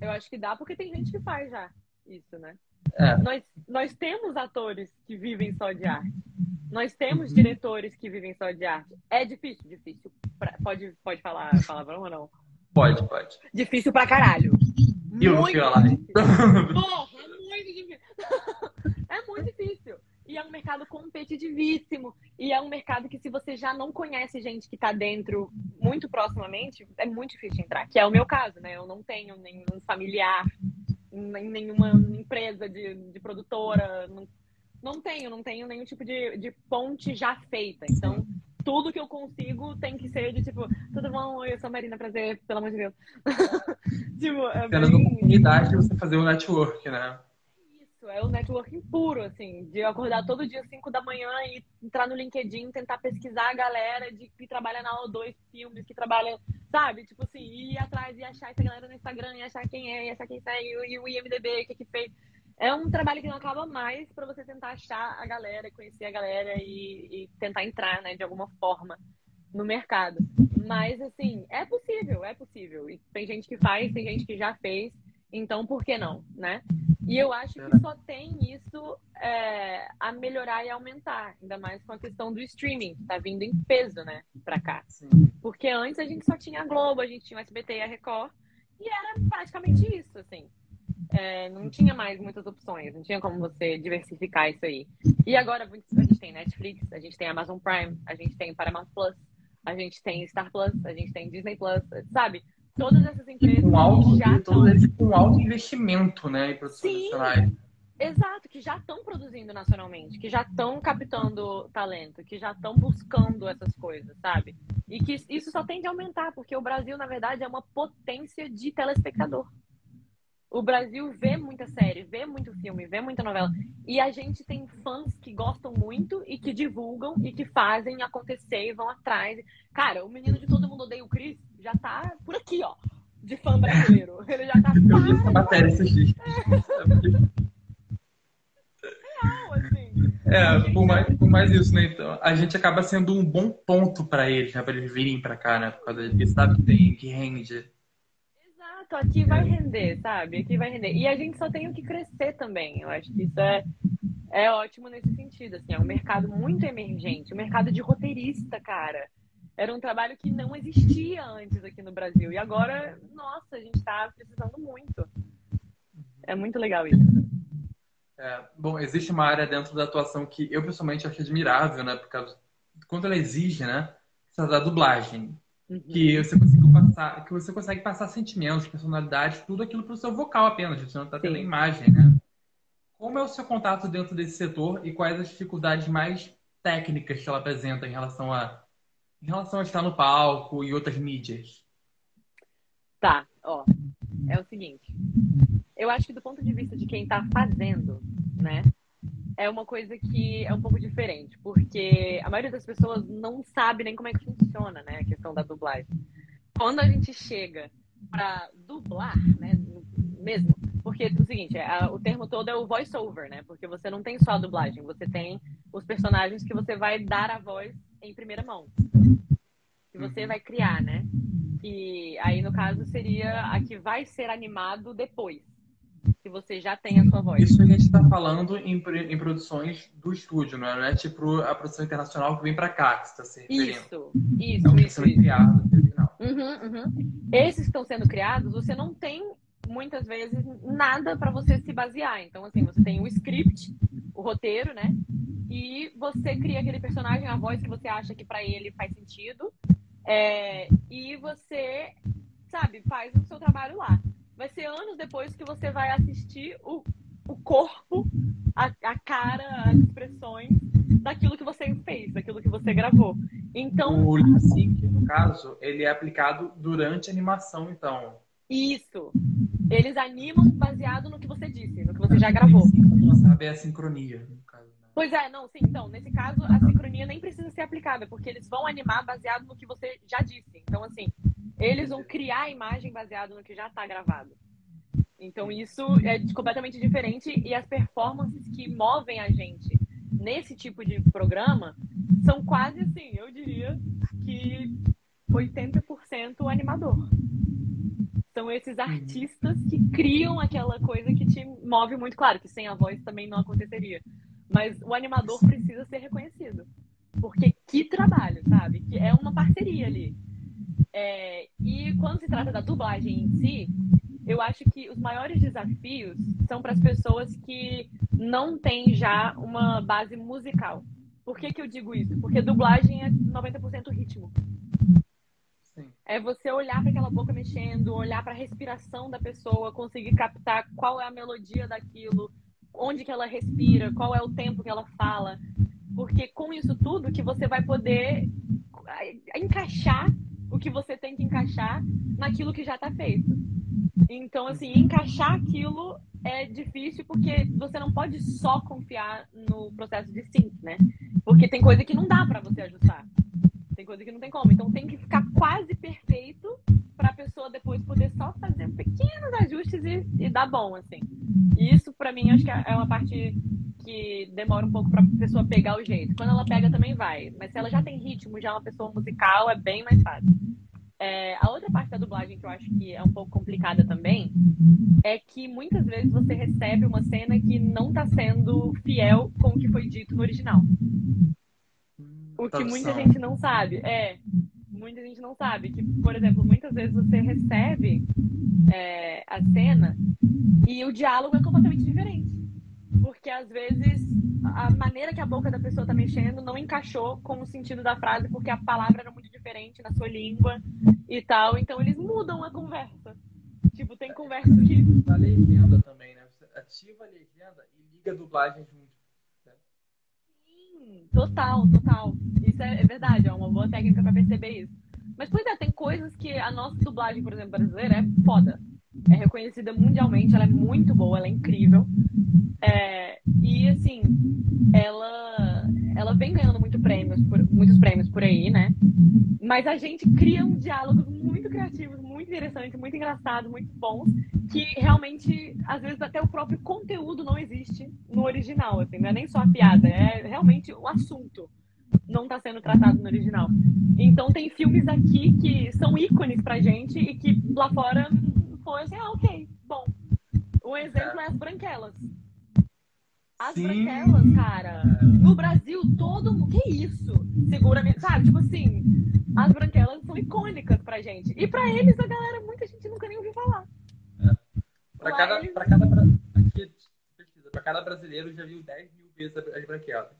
Eu acho que dá porque tem gente que faz já isso, né? É. Nós, nós temos atores que vivem só de arte. Nós temos diretores que vivem só de arte. É difícil, difícil. Pra, pode, pode falar palavrão ou não? Pode, pode. Difícil pra caralho. E muito difícil. Porra, é muito difícil. é muito difícil. E é um mercado competitivíssimo. E é um mercado que, se você já não conhece gente que está dentro muito proximamente, é muito difícil entrar. Que é o meu caso, né? Eu não tenho nenhum familiar em nenhuma empresa de, de produtora. Não, não tenho, não tenho nenhum tipo de, de ponte já feita. Então, tudo que eu consigo tem que ser de tipo, tudo bom, eu sou a Marina, prazer, pelo amor de Deus. tipo, é bem... oportunidade de você fazer o network, né? Isso, é o networking puro, assim, de acordar todo dia às 5 da manhã e entrar no LinkedIn, tentar pesquisar a galera de que trabalha na O2 Filmes, que trabalha Sabe? Tipo assim, ir atrás e achar essa galera no Instagram, e achar quem é, e achar quem saiu, e o IMDB, o que que fez. É um trabalho que não acaba mais para você tentar achar a galera, conhecer a galera e, e tentar entrar, né, de alguma forma no mercado. Mas, assim, é possível, é possível. E tem gente que faz, tem gente que já fez. Então, por que não, né? E eu acho que só tem isso é, a melhorar e aumentar, ainda mais com a questão do streaming, que tá vindo em peso, né, pra cá. Porque antes a gente só tinha a Globo, a gente tinha o SBT e a Record, e era praticamente isso, assim. É, não tinha mais muitas opções, não tinha como você diversificar isso aí. E agora a gente tem Netflix, a gente tem Amazon Prime, a gente tem Paramount Plus, a gente tem Star Plus, a gente tem Disney Plus, sabe? todas essas empresas com alto, já estão... com alto investimento né, em produções Sim. Exato, que já estão produzindo nacionalmente, que já estão captando talento, que já estão buscando essas coisas, sabe? E que isso só tende a aumentar, porque o Brasil, na verdade, é uma potência de telespectador. O Brasil vê muita série, vê muito filme, vê muita novela. E a gente tem fãs que gostam muito e que divulgam e que fazem acontecer e vão atrás. Cara, o menino de todo mundo odeia o Chris já tá por aqui, ó. De fã brasileiro. Ele já tá. Eu vi essa matéria esses dias. Real, assim. É, por mais, por mais isso, né? Então, a gente acaba sendo um bom ponto para eles, né? Pra eles virem pra cá, né? Por causa disso, sabe que tem, que rende. Exato, aqui vai render, sabe? Aqui vai render. E a gente só tem o que crescer também. Eu acho que isso é, é ótimo nesse sentido, assim. É um mercado muito emergente. O um mercado de roteirista, cara Era um trabalho que não existia antes aqui no Brasil. E agora, nossa, a gente está precisando muito. É muito legal isso. É, bom, existe uma área dentro da atuação que eu pessoalmente acho admirável, né? Por causa quando ela exige, né? Essa da dublagem. Uhum. Que você consegue passar, que você consegue passar sentimentos, personalidade, tudo aquilo para o seu vocal apenas, você não está tendo imagem, né? Como é o seu contato dentro desse setor e quais as dificuldades mais técnicas que ela apresenta em relação a em relação a estar no palco e outras mídias? Tá, ó. É o seguinte. Eu acho que do ponto de vista de quem está fazendo, né? É uma coisa que é um pouco diferente, porque a maioria das pessoas não sabe nem como é que funciona, né? A questão da dublagem. Quando a gente chega para dublar, né? Mesmo, porque é o seguinte, é, o termo todo é o voice over, né? Porque você não tem só a dublagem, você tem os personagens que você vai dar a voz em primeira mão. Que você uhum. vai criar, né? Que aí no caso seria a que vai ser animado depois. Que você já tem a sua voz. Isso a gente está falando em, em produções do estúdio, não é? Não é tipo a produção internacional que vem para cá que está se referindo. Isso, isso, é isso. isso. Criado, uhum, uhum. Esses que estão sendo criados, você não tem muitas vezes nada para você se basear. Então, assim, você tem o script, o roteiro, né? E você cria aquele personagem, a voz que você acha que para ele faz sentido. É, e você, sabe, faz o seu trabalho lá. Vai ser anos depois que você vai assistir o, o corpo, a, a cara, as expressões daquilo que você fez, daquilo que você gravou. Então. O lip sync, no caso, ele é aplicado durante a animação, então. Isso. Eles animam baseado no que você disse, no que você já gravou. Não sabe é a sincronia, no caso. Né? Pois é, não, sim. Então, nesse caso, a sincronia nem precisa ser aplicada, porque eles vão animar baseado no que você já disse. Então, assim, eles vão criar a imagem baseado no que já está gravado. Então, isso é completamente diferente e as performances que movem a gente nesse tipo de programa são quase assim, eu diria que 80% animador. São esses uhum. artistas que criam aquela coisa que te move muito. Claro que sem a voz também não aconteceria. Mas o animador precisa ser reconhecido. Porque que trabalho, sabe? Que é uma parceria ali. É, e quando se trata da dublagem em si, eu acho que os maiores desafios são para as pessoas que não têm já uma base musical. Por que, que eu digo isso? Porque dublagem é 90% ritmo. É você olhar para aquela boca mexendo, olhar para a respiração da pessoa, conseguir captar qual é a melodia daquilo, onde que ela respira, qual é o tempo que ela fala. Porque com isso tudo que você vai poder encaixar o que você tem que encaixar naquilo que já está feito. Então, assim, encaixar aquilo é difícil porque você não pode só confiar no processo de sync, né? Porque tem coisa que não dá para você ajustar. Tem coisa que não tem como. Então tem que ficar quase perfeito para a pessoa depois poder só fazer pequenos ajustes e, e dar bom, assim. E isso, para mim, acho que é uma parte que demora um pouco para a pessoa pegar o jeito. Quando ela pega, também vai. Mas se ela já tem ritmo, já é uma pessoa musical, é bem mais fácil. É, a outra parte da dublagem que eu acho que é um pouco complicada também é que muitas vezes você recebe uma cena que não está sendo fiel com o que foi dito no original. O que muita gente não sabe. É, muita gente não sabe. Que, por exemplo, muitas vezes você recebe é, a cena e o diálogo é completamente diferente. Porque às vezes a maneira que a boca da pessoa tá mexendo não encaixou com o sentido da frase, porque a palavra era muito diferente na sua língua e tal. Então eles mudam a conversa. Tipo, tem conversas que. A legenda também, né? Você ativa a legenda e liga a dublagem junto total, total. Isso é, é verdade, é uma boa técnica para perceber isso. Mas, pois é, tem coisas que a nossa dublagem, por exemplo, brasileira é foda. É reconhecida mundialmente, ela é muito boa, ela é incrível. É, e, assim, ela, ela vem ganhando muito prêmios por, muitos prêmios por aí, né? Mas a gente cria um diálogos muito criativos, muito interessantes, muito engraçados, muito bons, que realmente, às vezes, até o próprio conteúdo não existe no original, assim, não é nem só a piada, é realmente o assunto não está sendo tratado no original. Então tem filmes aqui que são ícones pra gente e que lá fora foi assim, ah, ok, bom. Um exemplo é as branquelas. As Sim. branquelas, cara. No Brasil, todo mundo. Que isso? Segura, sabe? Tipo assim, as branquelas são icônicas pra gente. E pra eles, a galera, muita gente nunca nem ouviu falar. É. Pra, cada, eles... pra, cada, aqui, pra cada brasileiro já viu 10 mil vezes as branquelas.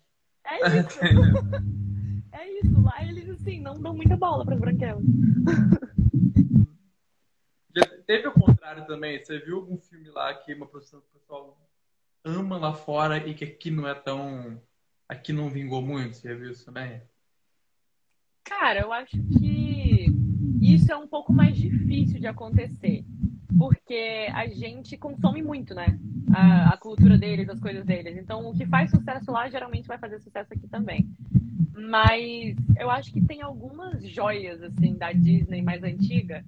É isso. é isso. Lá eles, assim, não dão muita bola pras branquelas. Teve o contrário também. Você viu algum filme lá que uma produção que o pessoal ama lá fora e que aqui não é tão. Aqui não vingou muito? Você já viu isso também? Cara, eu acho que isso é um pouco mais difícil de acontecer. Porque a gente consome muito, né? A, a, cultura deles, as coisas deles. Então, o que faz sucesso lá geralmente vai fazer sucesso aqui também. Mas eu acho que tem algumas joias, assim, da Disney mais antiga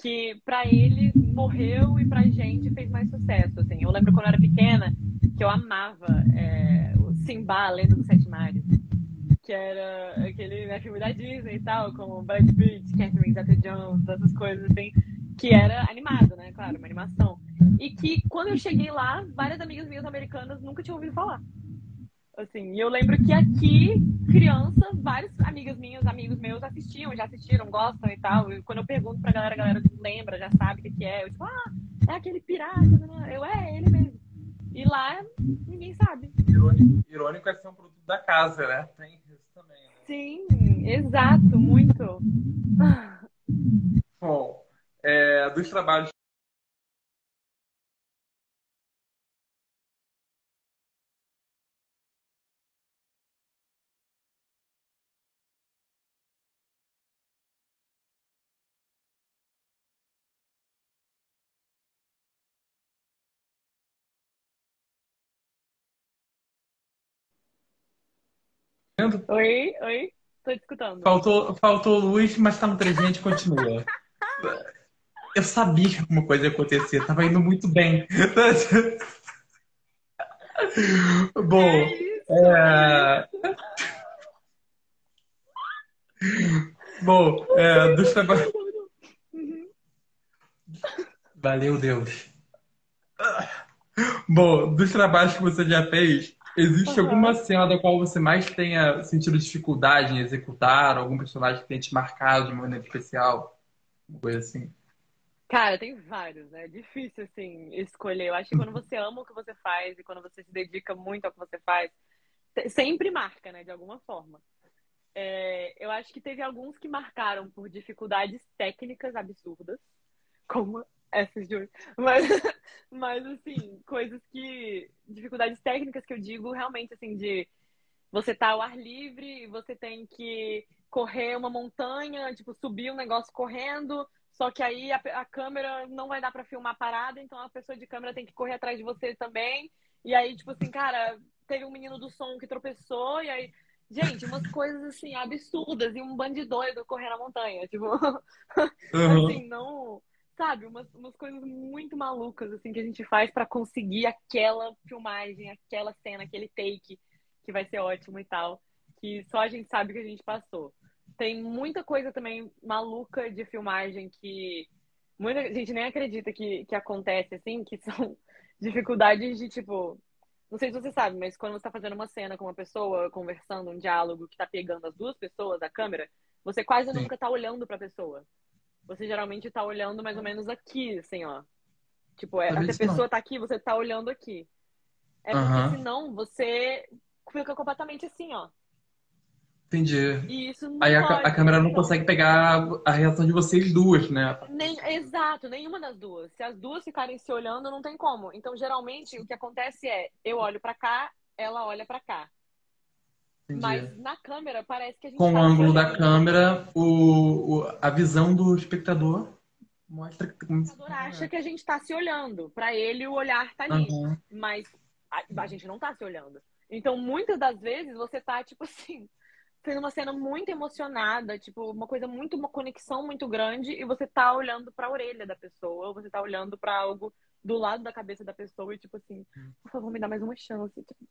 que para ele morreu e pra gente fez mais sucesso, assim. Eu lembro quando eu era pequena que eu amava é, o Simba, a Lenda Sete Mares, que era aquele né, filme da Disney e tal, com Brad Pitt, Catherine Zeta-Jones, essas coisas assim, que era animado, né, claro, uma animação. E que quando eu cheguei lá, várias amigas minhas americanas nunca tinham ouvido falar. Assim, e eu lembro que aqui, criança, várias amigas minhas, amigos meus assistiam, já assistiram, gostam e tal. E quando eu pergunto pra galera, a galera lembra, já sabe o que, que é. Eu tipo, ah, é aquele pirata. Né? né. Eu, é, ele mesmo. E lá, ninguém sabe. Irônico, irônico é ser um produto da casa, né? Tem isso também. Né? Sim, exato, muito. Bom, é, dos trabalhos Oi, oi, tô te escutando. Faltou, faltou luz, mas tá no 300 continua. Eu sabia que alguma coisa ia acontecer, tava indo muito bem. Bom, é... é Bom, é, dos trabalhos. Valeu, Deus. Bom, dos trabalhos que você já fez, Existe uhum. alguma cena da qual você mais tenha sentido dificuldade em executar? Algum personagem que tenha te marcado de uma maneira especial? Uma coisa assim. Cara, tem vários, né? É difícil, assim, escolher. Eu acho que quando você ama o que você faz e quando você se dedica muito ao que você faz, sempre marca, né? De alguma forma. É, eu acho que teve alguns que marcaram por dificuldades técnicas absurdas, como essas hoje. Mas, mas, assim, coisas que. Dificuldades técnicas que eu digo realmente, assim, de você tá ao ar livre e você tem que correr uma montanha, tipo, subir um negócio correndo, só que aí a, a câmera não vai dar para filmar parada, então a pessoa de câmera tem que correr atrás de você também. E aí, tipo assim, cara, teve um menino do som que tropeçou, e aí. Gente, umas coisas assim absurdas e um bando de doido correndo na montanha. Tipo, uhum. assim, não sabe, umas, umas coisas muito malucas, assim, que a gente faz para conseguir aquela filmagem, aquela cena, aquele take que vai ser ótimo e tal, que só a gente sabe que a gente passou. Tem muita coisa também maluca de filmagem que muita gente nem acredita que, que acontece, assim, que são dificuldades de, tipo, não sei se você sabe, mas quando você tá fazendo uma cena com uma pessoa, conversando, um diálogo que tá pegando as duas pessoas, a câmera, você quase Sim. nunca tá olhando pra pessoa você geralmente tá olhando mais ou menos aqui, assim, ó. Tipo, é, se a pessoa não. tá aqui, você tá olhando aqui. É porque uhum. senão você fica completamente assim, ó. Entendi. E isso Aí a, a, câmera não consegue pegar a reação de vocês duas, né? Nem, exato, nenhuma das duas. Se as duas ficarem se olhando, não tem como. Então, geralmente, o que acontece é, eu olho para cá, ela olha para cá. Entendi. Mas na câmera parece que a gente Com tá o ângulo da câmera, o, o, a visão do espectador mostra que. O espectador acha que a gente está se olhando. Para ele, o olhar tá ali. Uhum. Mas a, a, gente não tá se olhando. Então, muitas das vezes, você tá, tipo assim, tendo uma cena muito emocionada, tipo, uma coisa muito, uma conexão muito grande, e você tá olhando para a orelha da pessoa, ou você tá olhando para algo do lado da cabeça da pessoa, e tipo assim, hum. por favor, me dá mais uma chance. Tipo,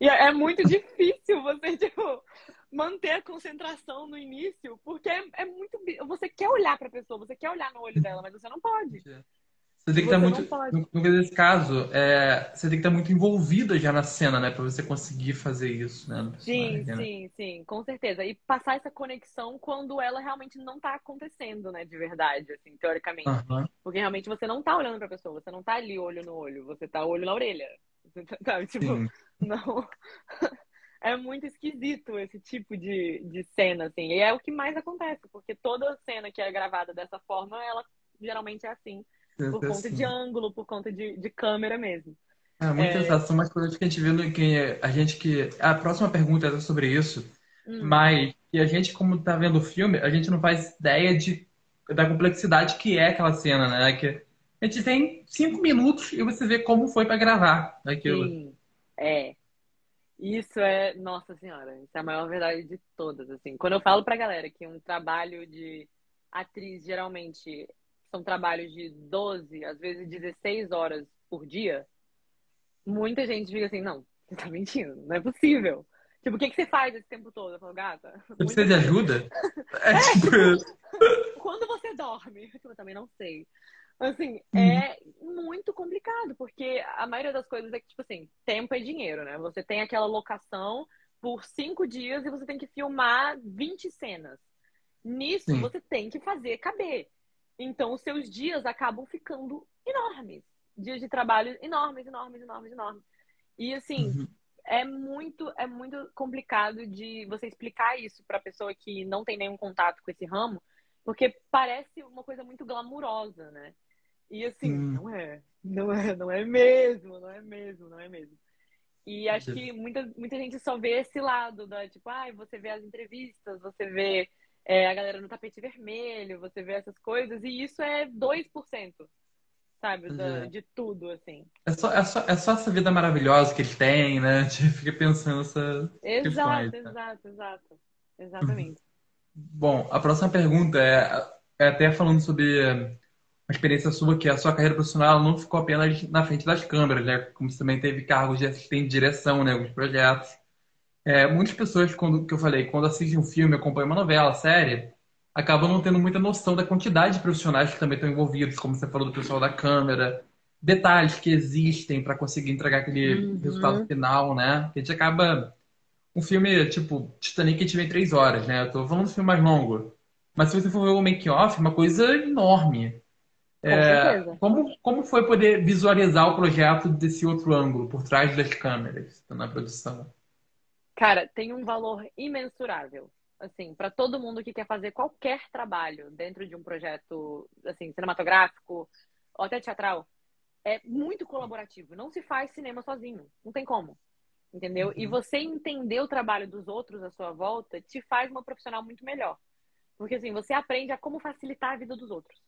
e é, é muito difícil você, tipo, manter a concentração no início, porque é, é muito. Você quer olhar pra pessoa, você quer olhar no olho dela, mas você não pode. Você tem que estar muito. No, no caso, é, você tem que estar muito envolvida já na cena, né? Pra você conseguir fazer isso, né? Sim, né? sim, sim, com certeza. E passar essa conexão quando ela realmente não tá acontecendo, né? De verdade, assim, teoricamente. Uhum. Porque realmente você não tá olhando pra pessoa, você não tá ali olho no olho, você tá olho na orelha. Tá, tipo, sim. não. é muito esquisito esse tipo de, de cena, assim. E é o que mais acontece, porque toda cena que é gravada dessa forma, ela geralmente é assim por conta assim. de ângulo, por conta de, de câmera mesmo. É, muito é... exato. São umas coisas que a gente vê no que a gente que. A próxima pergunta é sobre isso, hum. mas que a gente, como está vendo o filme, a gente não faz ideia de, da complexidade que é aquela cena, né? Que a gente tem cinco minutos e você vê como foi para gravar aquilo. Sim, é. Isso é, nossa senhora, isso é a maior verdade de todas, assim. Quando eu falo pra galera que um trabalho de atriz geralmente são trabalhos de 12, às vezes 16 horas por dia, muita gente fica assim, não, você tá mentindo, não é possível. Tipo, o que, que você faz esse tempo todo? Eu falo, gata. Você precisa de ajuda? É, é tipo... Quando você dorme? Eu também não sei. Assim, hum. é muito complicado, porque a maioria das coisas é que, tipo assim, tempo é dinheiro, né? Você tem aquela locação por cinco dias e você tem que filmar 20 cenas. Nisso, Sim. você tem que fazer caber. Então, os seus dias acabam ficando enormes. Dias de trabalho enormes, enormes, enormes, enormes. E, assim, uhum. é muito é muito complicado de você explicar isso para pessoa que não tem nenhum contato com esse ramo, porque parece uma coisa muito glamurosa, né? E, assim, uhum. não é. Não é, não é mesmo, não é mesmo, não é mesmo. E acho que muita, muita gente só vê esse lado da, tipo, ah, você vê as entrevistas, você vê é, a galera no tapete vermelho, você vê essas coisas, e isso é 2%, sabe, da, de tudo, assim. É só, é, só, é só essa vida maravilhosa que eles têm, né? A gente fica pensando essa. Exato, questões, exato, exato. Exatamente. Bom, a próxima pergunta é, é até falando sobre uma experiência sua, que a sua carreira profissional não ficou apenas na frente das câmeras, né? Como você também teve cargos de assistente de direção, né? Alguns projetos. É, muitas pessoas, quando que eu falei, quando assistem um filme, acompanham uma novela, série, acabam não tendo muita noção da quantidade de profissionais que também estão envolvidos, como você falou do pessoal da câmera, detalhes que existem para conseguir entregar aquele uhum. resultado final, né? A gente acaba. Um filme, tipo, Titanic, vê em três horas, né? Eu tô falando de um filme mais longo. Mas se você for ver o make-off, é uma coisa enorme. É, como, como foi poder visualizar o projeto desse outro ângulo, por trás das câmeras, na produção? Cara, tem um valor imensurável. Assim, para todo mundo que quer fazer qualquer trabalho dentro de um projeto, assim, cinematográfico ou até teatral, é muito colaborativo. Não se faz cinema sozinho. Não tem como. Entendeu? Uhum. E você entender o trabalho dos outros à sua volta te faz uma profissional muito melhor. Porque, assim, você aprende a como facilitar a vida dos outros.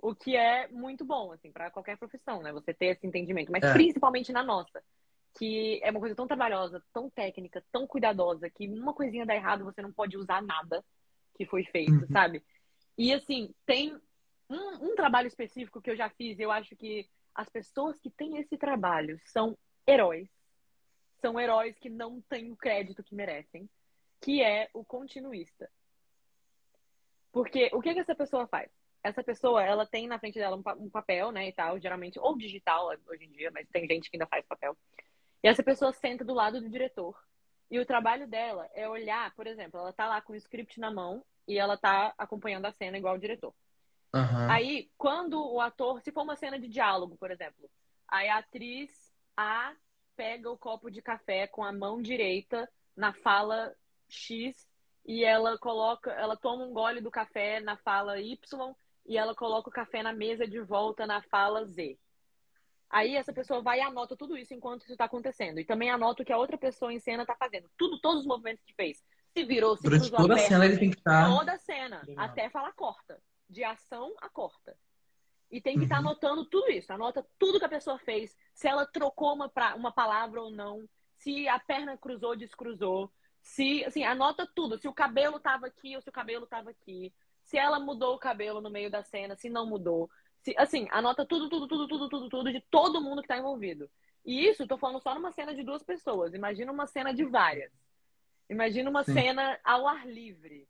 O que é muito bom, assim, para qualquer profissão, né? Você ter esse entendimento. Mas é. principalmente na nossa que é uma coisa tão trabalhosa, tão técnica, tão cuidadosa, que uma coisinha dá errado, você não pode usar nada que foi feito, uhum. sabe? E assim, tem um, um, trabalho específico que eu já fiz, eu acho que as pessoas que têm esse trabalho são heróis. São heróis que não têm o crédito que merecem, que é o continuista. Porque o que, que essa pessoa faz? Essa pessoa, ela tem na frente dela um, papel, né, e tal, geralmente, ou digital hoje em dia, mas tem gente que ainda faz papel e essa pessoa senta do lado do diretor. E o trabalho dela é olhar, por exemplo, ela tá lá com o script na mão e ela tá acompanhando a cena igual o diretor. Uhum. Aí, quando o ator, se for uma cena de diálogo, por exemplo, aí a atriz A pega o copo de café com a mão direita na fala X e ela coloca, ela toma um gole do café na fala Y e ela coloca o café na mesa de volta na fala Z. Aí essa pessoa vai e anota tudo isso enquanto isso está acontecendo. E também anota o que a outra pessoa em cena está fazendo. Tudo, todos os movimentos que fez. Se virou, se Durante toda a, perna, cena ele tem que estar... Tá toda a cena. Legal. Até falar corta. De ação a corta. E tem que estar tá uhum. anotando tudo isso. Anota tudo que a pessoa fez. Se ela trocou uma, pra, uma palavra ou não. Se a perna cruzou, descruzou. Se, assim, anota tudo. Se o cabelo estava aqui ou se o cabelo estava aqui. Se ela mudou o cabelo no meio da cena, se não mudou. Se, assim, anota tudo, tudo, tudo, tudo, tudo, tudo de todo mundo que está envolvido. E isso, tô falando só numa cena de duas pessoas. Imagina uma cena de várias. Imagina uma Sim. cena ao ar livre.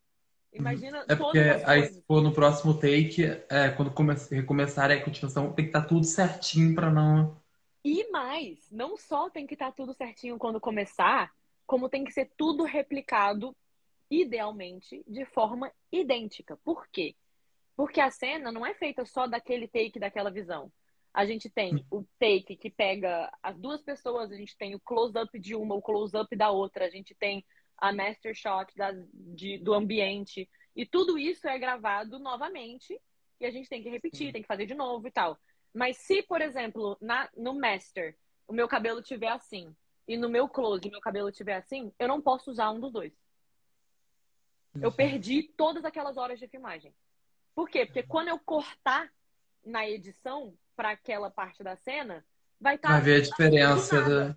Imagina é porque aí se for no próximo take, é, quando recomeçar a continuação, tem que estar tá tudo certinho para não. E mais, não só tem que estar tá tudo certinho quando começar, como tem que ser tudo replicado, idealmente, de forma idêntica. Por quê? Porque a cena não é feita só daquele take, daquela visão. A gente tem o take que pega as duas pessoas, a gente tem o close-up de uma, o close-up da outra, a gente tem a master shot da, de, do ambiente. E tudo isso é gravado novamente e a gente tem que repetir, tem que fazer de novo e tal. Mas se, por exemplo, na, no master, o meu cabelo tiver assim e no meu close meu cabelo tiver assim, eu não posso usar um dos dois. Eu perdi todas aquelas horas de filmagem. Por quê? Porque quando eu cortar na edição para aquela parte da cena, vai estar. Tá vai ver a diferença da.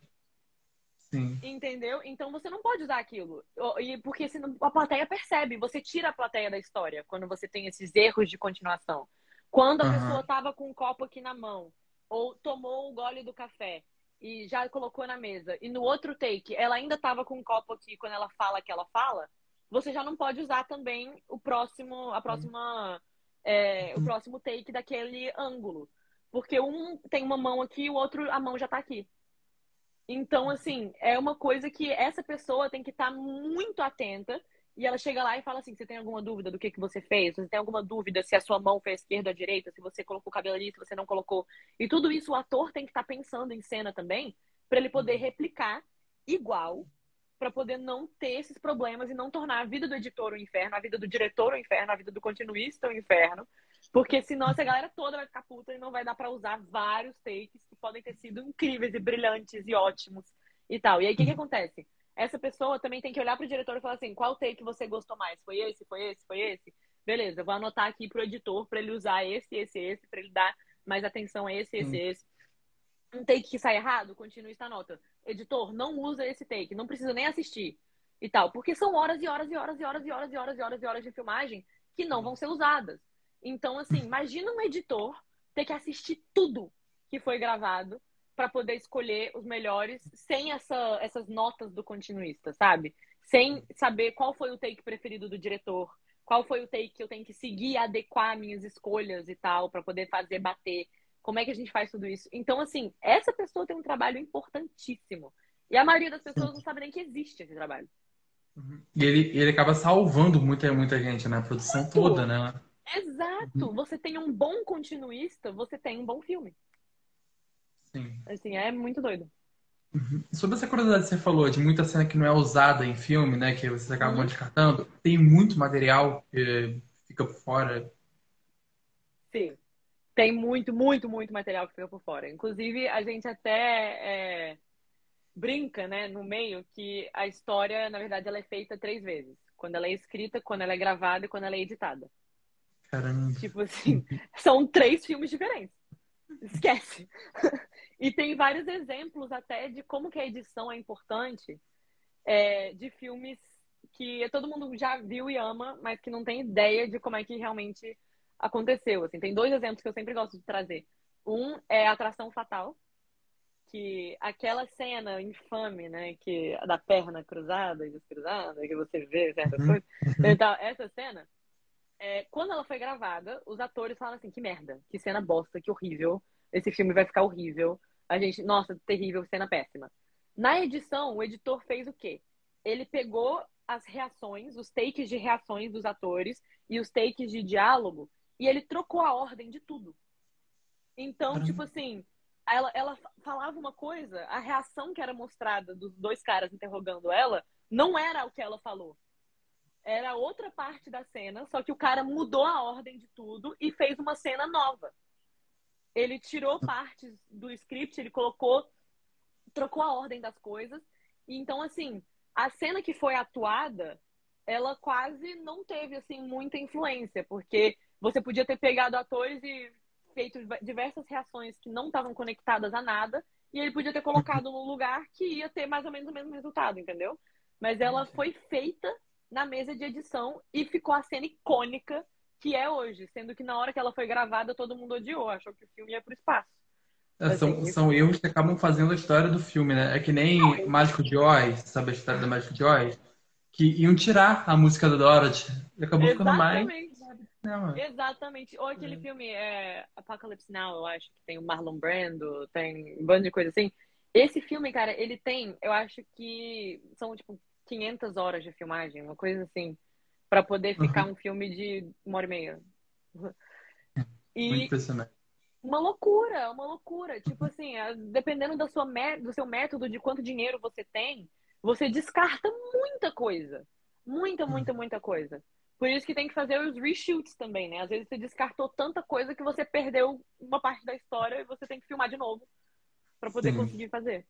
Sim. Entendeu? Então você não pode usar aquilo. E porque senão a plateia percebe, você tira a plateia da história quando você tem esses erros de continuação. Quando a uhum. pessoa tava com um copo aqui na mão, ou tomou o um gole do café e já colocou na mesa, e no outro take ela ainda tava com um copo aqui quando ela fala que ela fala, você já não pode usar também o próximo, a próxima, é, o próximo take daquele ângulo. Porque um tem uma mão aqui, o outro, a mão já tá aqui. Então, assim, é uma coisa que essa pessoa tem que estar tá muito atenta. E ela chega lá e fala assim: você tem alguma dúvida do que, que você fez? Você tem alguma dúvida se a sua mão foi à esquerda ou à direita? Se você colocou o cabelo ali, se você não colocou. E tudo isso o ator tem que estar tá pensando em cena também, para ele poder replicar igual, para poder não ter esses problemas e não tornar a vida do editor um inferno, a vida do diretor um inferno, a vida do continuista um inferno. Porque senão essa galera toda vai ficar puta e não vai dar para usar vários takes que podem ter sido incríveis e brilhantes e ótimos e tal. E aí o que, que acontece? Essa pessoa também tem que olhar pro diretor e falar assim: qual take você gostou mais? Foi esse, foi esse, foi esse? Beleza, vou anotar aqui pro editor para ele usar esse, esse, esse, para ele dar mais atenção a esse, esse, esse. Um take que sai errado, continue esta nota. Editor, não usa esse take, não precisa nem assistir e tal. Porque são horas e horas e horas e horas e horas e horas e horas e horas de filmagem que não vão ser usadas. Então, assim, imagina um editor ter que assistir tudo que foi gravado para poder escolher os melhores sem essa, essas notas do continuista, sabe? Sem saber qual foi o take preferido do diretor, qual foi o take que eu tenho que seguir, adequar minhas escolhas e tal, para poder fazer bater. Como é que a gente faz tudo isso? Então, assim, essa pessoa tem um trabalho importantíssimo. E a maioria das pessoas não sabe nem que existe esse trabalho. Uhum. E ele, ele acaba salvando muita, muita gente, né? A produção Muito. toda, né? Exato! Uhum. Você tem um bom continuista, você tem um bom filme. Sim. Assim, é muito doido. Uhum. Sobre essa curiosidade que você falou, de muita cena que não é usada em filme, né? Que vocês acabam uhum. descartando, tem muito material que fica por fora. Sim. Tem muito, muito, muito material que fica por fora. Inclusive, a gente até é, brinca, né, no meio, que a história, na verdade, ela é feita três vezes. Quando ela é escrita, quando ela é gravada e quando ela é editada. Caramba. Tipo assim, são três filmes diferentes. Esquece. e tem vários exemplos até de como que a edição é importante é, de filmes que todo mundo já viu e ama, mas que não tem ideia de como é que realmente aconteceu. Assim, tem dois exemplos que eu sempre gosto de trazer. Um é Atração Fatal, que aquela cena infame, né, que da perna cruzada e descruzada, que você vê certas uhum. coisas. Então, essa cena é, quando ela foi gravada, os atores falaram assim: que merda, que cena bosta, que horrível. Esse filme vai ficar horrível. A gente, nossa, terrível, cena péssima. Na edição, o editor fez o quê? Ele pegou as reações, os takes de reações dos atores e os takes de diálogo e ele trocou a ordem de tudo. Então, tipo assim, ela, ela falava uma coisa, a reação que era mostrada dos dois caras interrogando ela não era o que ela falou era outra parte da cena, só que o cara mudou a ordem de tudo e fez uma cena nova. Ele tirou partes do script, ele colocou, trocou a ordem das coisas. E então, assim, a cena que foi atuada, ela quase não teve, assim, muita influência, porque você podia ter pegado atores e feito diversas reações que não estavam conectadas a nada, e ele podia ter colocado num lugar que ia ter mais ou menos o mesmo resultado, entendeu? Mas ela foi feita na mesa de edição e ficou a cena icônica que é hoje, sendo que na hora que ela foi gravada todo mundo odiou, achou que o filme ia pro espaço. É, são, assim, são erros que acabam fazendo a história do filme, né? É que nem Mágico de Oz, sabe a história do Mágico de Oz? que iam tirar a música da Dorothy. E acabou Exatamente. ficando mais. Não, Exatamente. Ou aquele É. filme é, Apocalypse Now, eu acho, que tem o Marlon Brando, tem um bando de coisa assim. Esse filme, cara, ele tem, eu acho que são, tipo, 500 horas de filmagem, uma coisa assim, pra poder ficar um filme de uma hora e meia. Muito E impressionante. uma loucura, uma loucura. Tipo assim, é, dependendo da sua do seu método, de quanto dinheiro você tem, você descarta muita coisa. Muita, muita, muita coisa. Por isso que tem que fazer os reshoots também, né? Às vezes você descartou tanta coisa que você perdeu uma parte da história e você tem que filmar de novo pra poder Sim. conseguir fazer.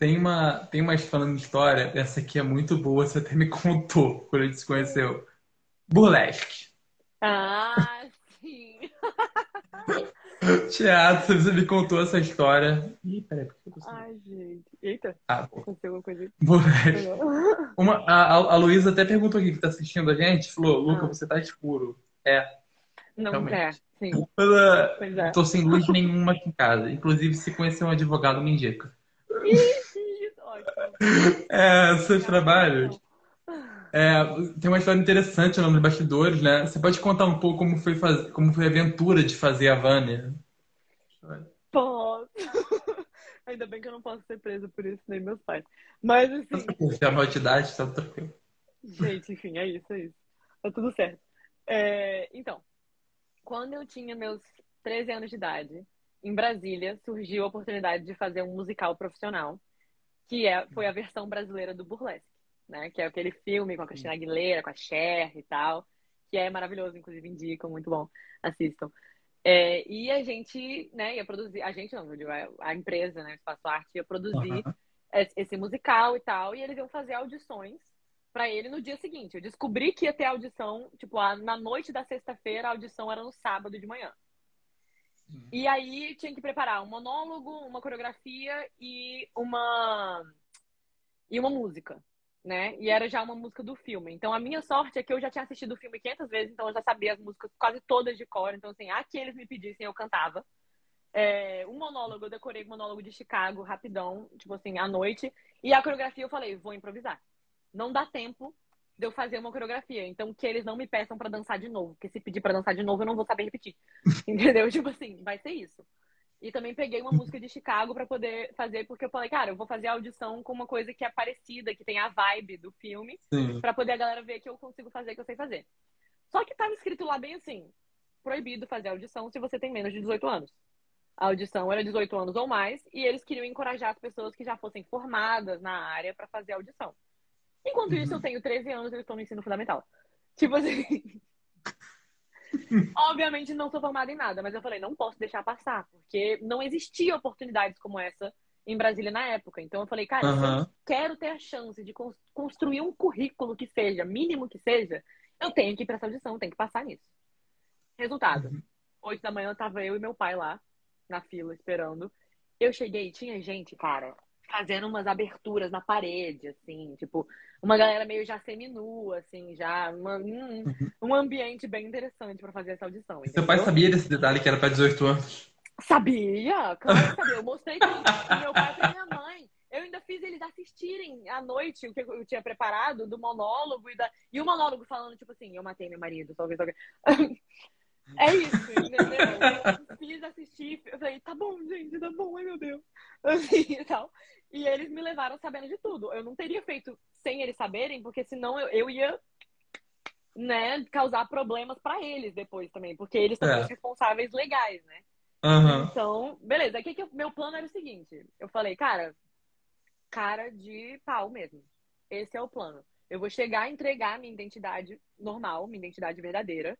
Tem uma, tem uma falando de história, essa aqui é muito boa, você até me contou quando a gente se conheceu. Burlesque. Ah, sim. Teatro, você me contou essa história. Ih, peraí, por que eu sem- Ai, gente. Eita, Ah, aconteceu alguma coisa. Uma, a, a, Luísa até perguntou aqui que tá assistindo a gente, falou, Luca, Ah. você tá escuro. É, Não, Realmente. é, sim. ah, Pois é. tô sem luz nenhuma aqui em casa. Inclusive, se conhecer um advogado, me indica. Ih, ótimo. É, seus trabalhos. É, tem uma história interessante no nome bastidores, né? Você pode contar um pouco como foi, faz... como foi a aventura de fazer a Vânia? Posso. Ainda bem que eu não posso ser presa por isso, nem meus pais. Mas assim, a maior de idade, tá tranquilo. gente, enfim, é isso, é isso. Tá tudo certo. É, então, quando eu tinha meus 13 anos de idade, em Brasília, surgiu a oportunidade de fazer um musical profissional, que é, foi a versão brasileira do Burlesque, né? Que é aquele filme com a Cristina Aguilera, com a Cher e tal, que é maravilhoso, inclusive indicam, muito bom, assistam. É, e a gente, né, ia produzir, a gente não, digo, a- empresa, né, o Espaço Arte, ia produzir Aham. esse musical e tal, e eles iam fazer audições pra ele no dia seguinte. Eu descobri que ia ter audição, tipo, na noite da sexta-feira, a audição era no sábado de manhã. E aí tinha que preparar um monólogo, uma coreografia e uma e uma música, né? E era já uma música do filme. Então a minha sorte é que eu já tinha assistido o filme 500 vezes, então eu já sabia as músicas quase todas de cor. Então assim, a que eles me pedissem eu cantava. É, um monólogo, eu decorei o monólogo de Chicago rapidão, tipo assim, à noite. E a coreografia eu falei, vou improvisar. Não dá tempo de eu fazer uma coreografia. Então que eles não me peçam pra dançar de novo, porque se pedir pra dançar de novo eu não vou saber repetir. Entendeu? Tipo assim, vai ser isso. E também peguei uma música de Chicago pra poder fazer, porque eu falei, cara, eu vou fazer a audição com uma coisa que é parecida, que tem a vibe do filme, pra poder a galera ver que eu consigo fazer, que eu sei fazer. Só que tava escrito lá bem assim, proibido fazer audição se você tem menos de 18 anos. A audição era 18 anos ou mais, e eles queriam encorajar as pessoas que já fossem formadas na área pra fazer a audição. Enquanto isso, eu tenho 13 anos e eu estou no ensino fundamental. Tipo assim. Obviamente não sou formada em nada, mas eu falei, não posso deixar passar, porque não existia oportunidades como essa em Brasília na época. Então eu falei, cara, se eu quero ter a chance de cons- construir um currículo que seja, mínimo que seja, eu tenho que ir pra essa audição, tenho que passar nisso. Resultado. Uhum. Oito da manhã tava eu e meu pai lá, na fila, esperando. Eu cheguei tinha gente, cara, fazendo umas aberturas na parede, assim, tipo, uma galera meio já seminua, assim, já, uma- um, um ambiente bem interessante pra fazer essa audição. Uhum. Seu pai entendeu? sabia desse detalhe que era pra 18 anos? Sabia, claro que sabia. Eu mostrei pro meu pai e pra minha mãe. Eu ainda fiz eles assistirem à noite o que eu tinha preparado do monólogo e, da... e o monólogo falando, tipo assim, eu matei meu marido, talvez alguém. É isso, entendeu? Fiz assistir, eu falei, tá bom, gente, tá bom, ai meu Deus. Assim e tal. E eles me levaram sabendo de tudo. Eu não teria feito sem eles saberem, porque senão eu, eu ia, né, causar problemas pra eles depois também, porque eles são É. os responsáveis legais, né? Aham. Então, beleza. Aí que que eu- meu plano era o seguinte: eu falei, cara, cara de pau mesmo. Esse é o plano. Eu vou chegar, entregar minha identidade normal, minha identidade verdadeira.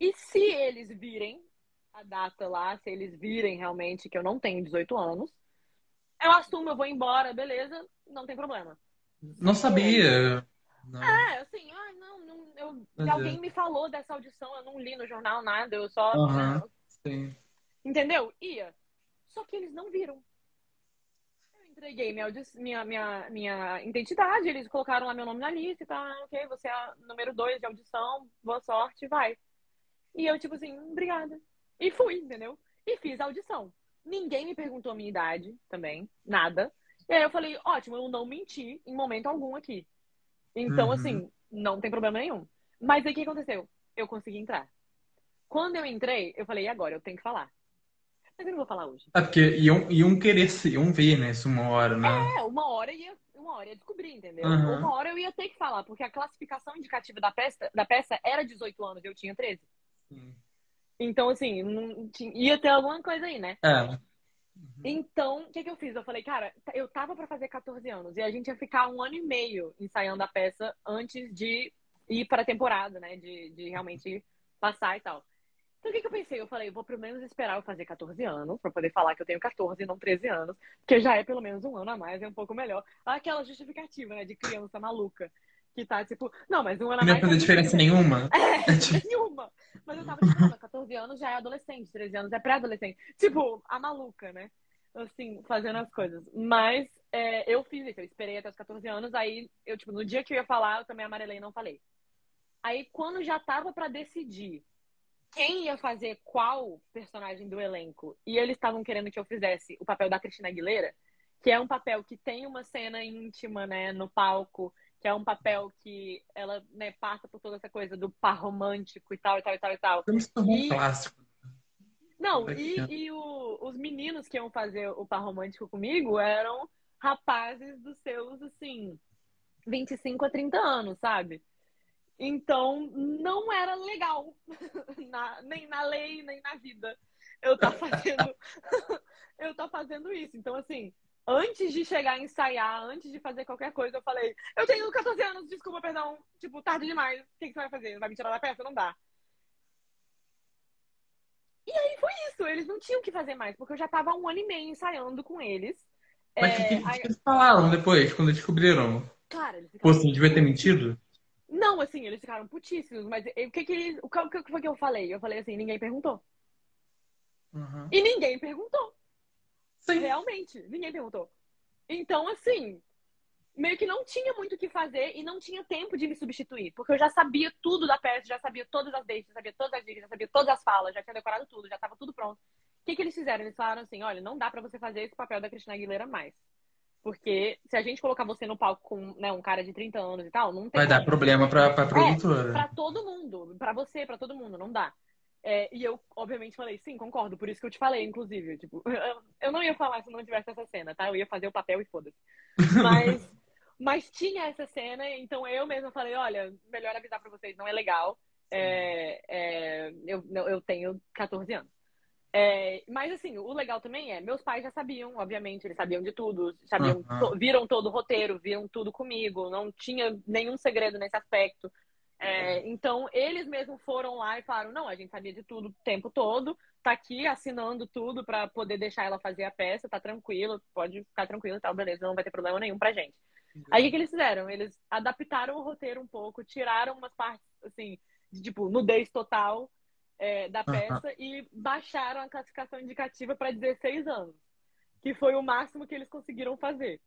E se eles virem a data lá, se eles virem realmente que eu não tenho 18 anos, eu assumo, eu vou embora, beleza, não tem problema. Não sabia. Não. É, assim, ai, não, não eu, alguém é. me falou dessa audição, eu não li no jornal nada, eu só. Aham. Sim. Entendeu? Ia. Só que eles não viram. Eu entreguei minha, minha, minha, minha identidade, eles colocaram lá meu nome na lista e. Ah, ok, você é número dois de audição, boa sorte, vai. E eu, tipo assim, obrigada. E fui, entendeu? E fiz a audição. Ninguém me perguntou a minha idade também, nada. E aí eu falei, ótimo, eu não menti em momento algum aqui. Então, uhum. assim, não tem problema nenhum. Mas aí o que aconteceu? Eu consegui entrar. Quando eu entrei, eu falei, e agora? Eu tenho que falar. Mas eu não vou falar hoje. É porque iam, iam querer, iam ver, né? Isso uma hora, né? É, uma hora ia, uma hora ia descobrir, entendeu? Uhum. Uma hora eu ia ter que falar, porque a classificação indicativa da peça, da peça era 18 anos, eu tinha 13. Sim. Então, assim, não, tinha, ia ter alguma coisa aí, né? É. Uhum. Então, o que, que eu fiz? Eu falei, cara, eu tava para fazer 14 anos e a gente ia ficar um ano e meio ensaiando a peça antes de ir para a temporada, né? De, de realmente passar e tal. Então, o que, que eu pensei? Eu falei, vou pelo menos esperar eu fazer 14 anos, pra poder falar que eu tenho 14 e não 13 anos, porque já é pelo menos um ano a mais, é um pouco melhor. Aquela justificativa, né, de criança maluca, que tá tipo, não, mas um ano a mais. Não ia fazer diferença nenhuma. É, tipo nenhuma. Mas eu tava tipo, 14 anos já é adolescente, 13 anos é pré-adolescente. Tipo, a maluca, né? Assim, fazendo as coisas. Mas é, eu fiz isso, eu esperei até os 14 anos, aí eu, tipo, no dia que eu ia falar, eu também amarelei e não falei. Aí, quando já tava para decidir quem ia fazer qual personagem do elenco e eles estavam querendo que eu fizesse o papel da Cristina Aguilera, que é um papel que tem uma cena íntima, né, no palco, que é um papel que ela, né, passa por toda essa coisa do par romântico e tal, e tal, e tal, e tal. É um clássico. Não, e, e o, os meninos que iam fazer o par romântico comigo eram rapazes dos seus, assim, 25 a 30 anos, sabe? Então, não era legal, na, nem na lei, nem na vida, eu tá fazendo, eu tá fazendo isso. Então, assim, antes de chegar a ensaiar, antes de fazer qualquer coisa, eu falei, eu tenho 14 anos, desculpa, perdão, tipo, tarde demais, o que, que você vai fazer? Vai me tirar da peça? Não dá. E aí foi isso, eles não tinham o que fazer mais, porque eu já tava um ano e meio ensaiando com eles. Mas o é, que, que, aí... que, eles falaram depois, quando descobriram? Cara, eles ficaram... Pô, assim, devia ter mentido? Não, assim, eles ficaram putíssimos, mas o que que, o que, foi que eu falei? Eu falei assim, ninguém perguntou. Uhum. E ninguém perguntou. Sim. Realmente, ninguém perguntou. Então, assim, meio que não tinha muito o que fazer e não tinha tempo de me substituir, porque eu já sabia tudo da peça, já sabia todas as deixas, já sabia todas as dicas, já sabia todas as falas, já tinha decorado tudo, já estava tudo pronto. O que, que eles fizeram? Eles falaram assim, olha, não dá para você fazer esse papel da Cristina Aguilera mais. Porque se a gente colocar você no palco com né, um cara de 30 anos e tal, não tem. Vai dar problema pra, pra produtora. É, pra todo mundo. Pra você, pra todo mundo, não dá. É, e eu, obviamente, falei, sim, concordo, por isso que eu te falei, inclusive. Tipo, eu não ia falar se não tivesse essa cena, tá? Eu ia fazer o papel e foda-se. Mas, mas tinha essa cena, então eu mesma falei, olha, melhor avisar pra vocês, não é legal. É, é, eu, eu tenho 14 anos. É, mas assim, o legal também é, meus pais já sabiam, obviamente, eles sabiam de tudo, sabiam, uhum. to, viram todo o roteiro, viram tudo comigo, não tinha nenhum segredo nesse aspecto. É, então, eles mesmos foram lá e falaram: não, a gente sabia de tudo o tempo todo, tá aqui assinando tudo para poder deixar ela fazer a peça, tá tranquilo, pode ficar tranquilo e tal, beleza, não vai ter problema nenhum pra gente. Uhum. Aí o que, que eles fizeram? Eles adaptaram o roteiro um pouco, tiraram umas partes, assim, de tipo, nudez total é, da peça e baixaram a classificação indicativa para 16 anos, que foi o máximo que eles conseguiram fazer.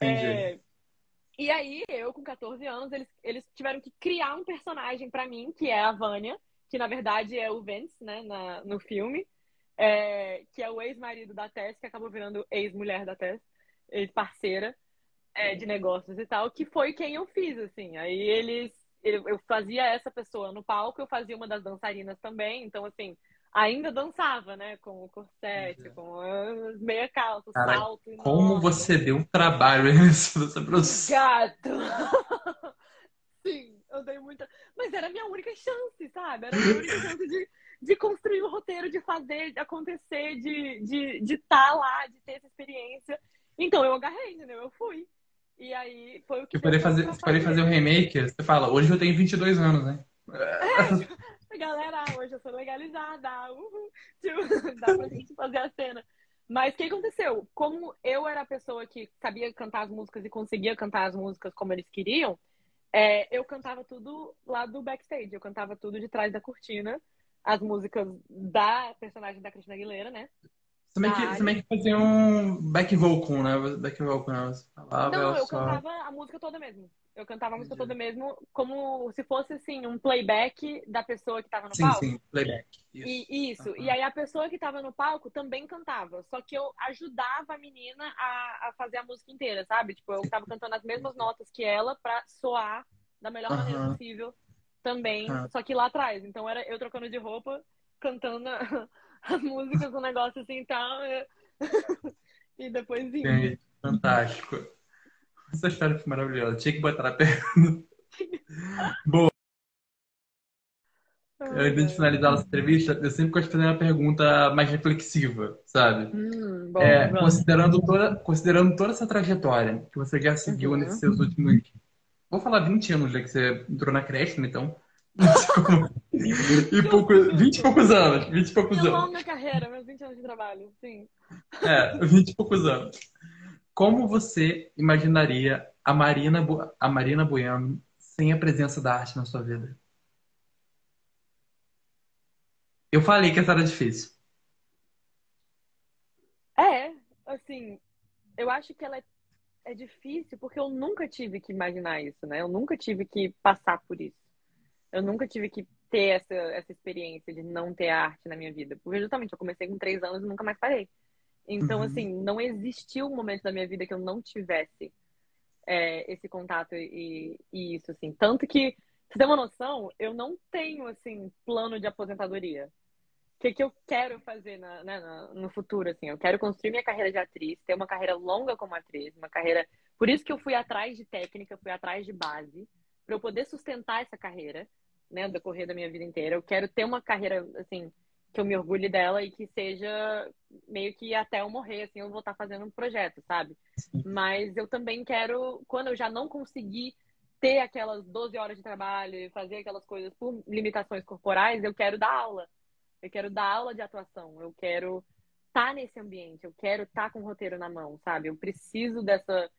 É, e aí, eu com 14 anos, eles, eles tiveram que criar um personagem para mim, que é a Vânia, que na verdade é o Vance, né, na, no filme, é, que é o ex-marido da Tess, que acabou virando ex-mulher da Tess, ex-parceira é, de negócios e tal, que foi quem eu fiz, assim. Aí eles eu fazia essa pessoa no palco, eu fazia uma das dançarinas também, então assim, ainda dançava, né? Com o corsete, uhum. com as meia calça, Cara, salto. Como nossa. você deu um trabalho nessa produção? Gato! Sim, eu dei muita. Mas era a minha única chance, sabe? Era a minha única chance de, de construir o roteiro, de fazer, de acontecer, de estar de, de tá lá, de ter essa experiência. Então eu agarrei, entendeu? Eu fui. E aí foi o que. Eu poder fazer, poder fazer o remake, você fala, hoje eu tenho 22 anos, né? É, galera, hoje eu sou legalizada. Uhul. Tipo, dá pra gente fazer a cena. Mas o que aconteceu? Como eu era a pessoa que sabia cantar as músicas e conseguia cantar as músicas como eles queriam, é, eu cantava tudo lá do backstage. Eu cantava tudo de trás da cortina. As músicas da personagem da Cristina Aguilera, né? Também que, também que fazia um back vocal, né? Back vocal, né? Você falava, não, eu só... cantava a música toda mesmo. Eu cantava a música toda mesmo como se fosse, assim, um playback da pessoa que estava no sim, palco. Sim, playback. Isso. E, isso. Uhum. E aí a pessoa que estava no palco também cantava. Só que eu ajudava a menina a, a fazer a música inteira, sabe? Tipo, eu estava cantando as mesmas notas que ela pra soar da melhor uhum. maneira possível também. Uhum. Só que lá atrás. Então era eu trocando de roupa, cantando as músicas, um negócio assim e tal. e depois indo. Fantástico. Essa história foi maravilhosa. Tinha que botar a perna. Boa. Antes de finalizar essa entrevista, eu sempre gosto de fazer uma pergunta mais reflexiva, sabe? Hum, bom, é, considerando, toda, considerando toda essa trajetória que você já seguiu uhum. nesses seus últimos. Vou falar 20 anos, já que você entrou na creche, né? então. e pouco, 20 e poucos anos. 20 e poucos Minha anos. longa carreira, meus 20 anos de trabalho, sim. É, 20 e poucos anos. Como você imaginaria a Marina, a Marina Bueno sem a presença da arte na sua vida? Eu falei que essa era difícil. É, assim, eu acho que ela é, é difícil porque eu nunca tive que imaginar isso, né? Eu nunca tive que passar por isso. Eu nunca tive que ter essa, essa experiência de não ter arte na minha vida. Porque justamente eu comecei com três anos e nunca mais parei. Então, uhum. assim, não existiu um momento da minha vida que eu não tivesse é, esse contato e, e, isso, assim. Tanto que, você tem uma noção, eu não tenho, assim, plano de aposentadoria. O que, que eu quero fazer na, né, no futuro, assim? Eu quero construir minha carreira de atriz, ter uma carreira longa como atriz, uma carreira... Por isso que eu fui atrás de técnica, fui atrás de base, para eu poder sustentar essa carreira, né, no decorrer da minha vida inteira. Eu quero ter uma carreira, assim, que eu me orgulhe dela e que seja meio que até eu morrer, assim, eu vou estar fazendo um projeto, sabe? Mas eu também quero, quando eu já não conseguir ter aquelas 12 horas de trabalho e fazer aquelas coisas por limitações corporais, eu quero dar aula. Eu quero dar aula de atuação, eu quero estar tá nesse ambiente, eu quero estar tá com o roteiro na mão, sabe? Eu preciso dessa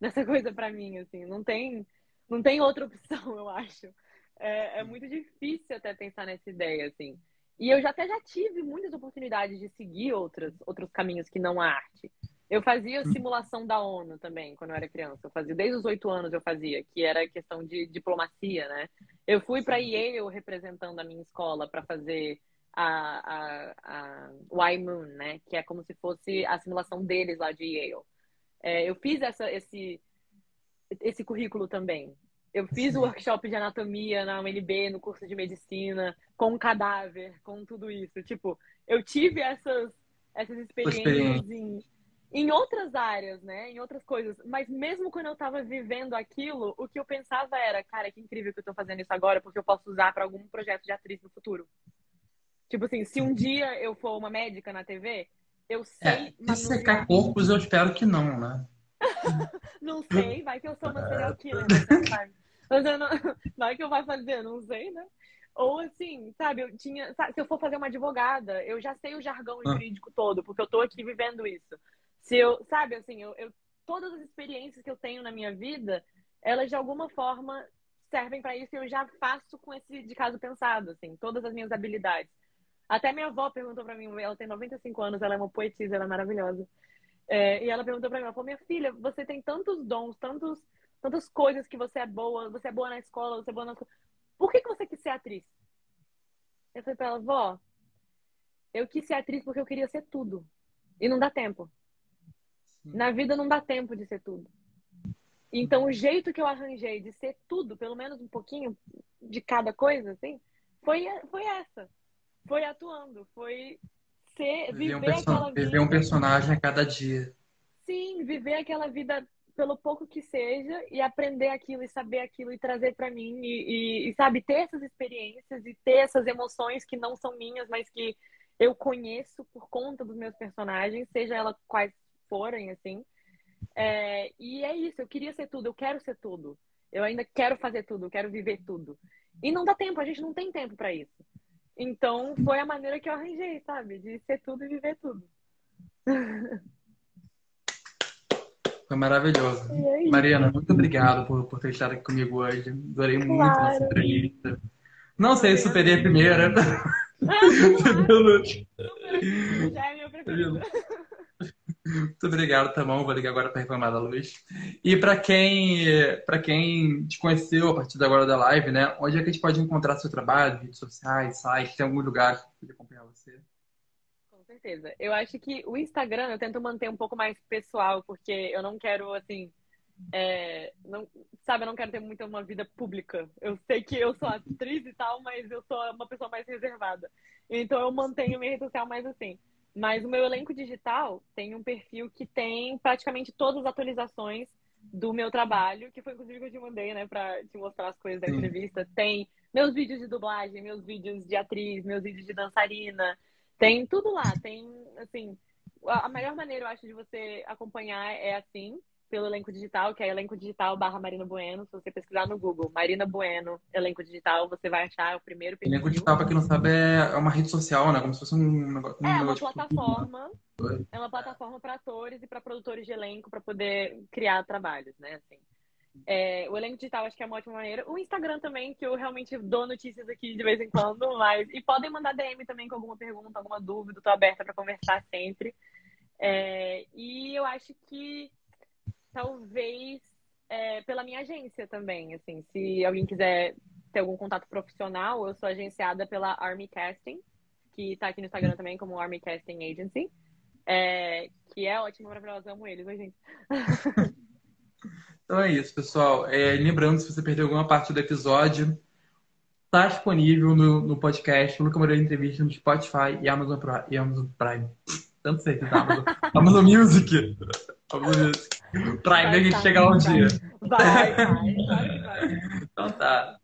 dessa coisa para mim, assim, não tem não tem outra opção, eu acho. É, é muito difícil até pensar nessa ideia, assim. E eu já até já tive muitas oportunidades de seguir outros, outros caminhos que não a arte. Eu fazia hum. simulação da ONU também, quando eu era criança. Eu fazia, desde os oito anos eu fazia, que era questão de diplomacia, né? Eu fui para Yale representando a minha escola para fazer a, a, a Y-Moon, né? Que é como se fosse a simulação deles lá de Yale. É, eu fiz essa, esse, esse currículo também. Eu fiz o workshop de anatomia na UNB, no curso de medicina, com um cadáver, com tudo isso. Tipo, eu tive essas, essas experiências em, em outras áreas, né? Em outras coisas. Mas mesmo quando eu tava vivendo aquilo, o que eu pensava era, cara, que incrível que eu tô fazendo isso agora, porque eu posso usar para algum projeto de atriz no futuro. Tipo assim, se um dia eu for uma médica na TV, eu sei. É, se secar corpos, eu espero que não, né? não sei, vai que eu sou uma serial killer, né? sabe? Mas eu não. Vai que eu vou fazer, não sei, né? Ou assim, sabe, eu tinha. Sabe, se eu for fazer uma advogada, eu já sei o jargão ah. jurídico todo, porque eu tô aqui vivendo isso. Se eu, sabe, assim, eu, eu todas as experiências que eu tenho na minha vida, elas de alguma forma servem para isso e eu já faço com esse de caso pensado, assim, todas as minhas habilidades. Até minha avó perguntou para mim, ela tem 95 anos, ela é uma poetisa, ela é maravilhosa. É, e ela perguntou para mim, ela falou, minha filha, você tem tantos dons, tantos tantas coisas que você é boa, você é boa na escola, você é boa na. Por que, que você quis ser atriz? Eu falei pra ela, vó, eu quis ser atriz porque eu queria ser tudo. E não dá tempo. Na vida não dá tempo de ser tudo. Então, o jeito que eu arranjei de ser tudo, pelo menos um pouquinho de cada coisa, assim, foi, foi essa. Foi atuando, foi ser, viver, viver um aquela vida. Viver um personagem a cada dia. Sim, viver aquela vida pelo pouco que seja, e aprender aquilo e saber aquilo e trazer para mim e, e, e, sabe, ter essas experiências e ter essas emoções que não são minhas, mas que eu conheço por conta dos meus personagens, seja ela quais forem, assim. É, e é isso, eu queria ser tudo, eu quero ser tudo. Eu ainda quero fazer tudo, eu quero viver tudo. E não dá tempo, a gente não tem tempo para isso. Então, foi a maneira que eu arranjei, sabe? De ser tudo e viver tudo. Foi maravilhoso. Mariana, muito obrigado por, por ter estado aqui comigo hoje. Adorei claro. muito essa entrevista. Não sei, superei a primeira. Já é. Muito obrigado, tá bom? Vou ligar agora para reclamar da luz. E para quem, para quem te conheceu a partir da agora da live, né? Onde é que a gente pode encontrar seu trabalho, redes sociais, sites, tem algum lugar que acompanhar você? Certeza. Eu acho que o Instagram eu tento manter um pouco mais pessoal, porque eu não quero, assim, é, não, sabe, eu não quero ter muito uma vida pública. Eu sei que eu sou atriz e tal, mas eu sou uma pessoa mais reservada. Então eu mantenho minha rede social mais assim. Mas o meu elenco digital tem um perfil que tem praticamente todas as atualizações do meu trabalho, que foi inclusive que eu te mandei, né, pra te mostrar as coisas da entrevista. Tem meus vídeos de dublagem, meus vídeos de atriz, meus vídeos de dançarina. Tem tudo lá. Tem, assim, a melhor maneira, eu acho, de você acompanhar é assim pelo elenco digital, que é elenco digital barra Marina Bueno. Se você pesquisar no Google, Marina Bueno, elenco digital, você vai achar o primeiro perfil. Elenco digital, para quem não sabe, é uma rede social, né? Como se fosse um negócio. Um é uma plataforma. É uma plataforma para atores e para produtores de elenco para poder criar trabalhos, né? Assim. É, o elenco digital acho que é uma ótima maneira. O Instagram também, que eu realmente dou notícias aqui de vez em quando, mas. E podem mandar DM também com alguma pergunta, alguma dúvida, estou aberta para conversar sempre. É, e eu acho que talvez é, pela minha agência também, assim, se alguém quiser ter algum contato profissional, eu sou agenciada pela Army Casting, que está aqui no Instagram também como Army Casting Agency, é, que é ótimo, maravilhoso, amo eles, oi gente. então é isso, pessoal. É, lembrando, se você perdeu alguma parte do episódio, está disponível no, no podcast, no Câmara Entrevista, no Spotify e Amazon, e Amazon Prime. Tanto sei que tá Amazon, Amazon Music. Amazon Music. Prime, a gente chegar um dia. Vai, vai, vai, vai. Então tá.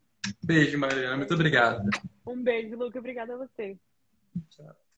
Beijo, Mariana. Muito obrigado. Um beijo, Luca. Obrigada a você. Tchau.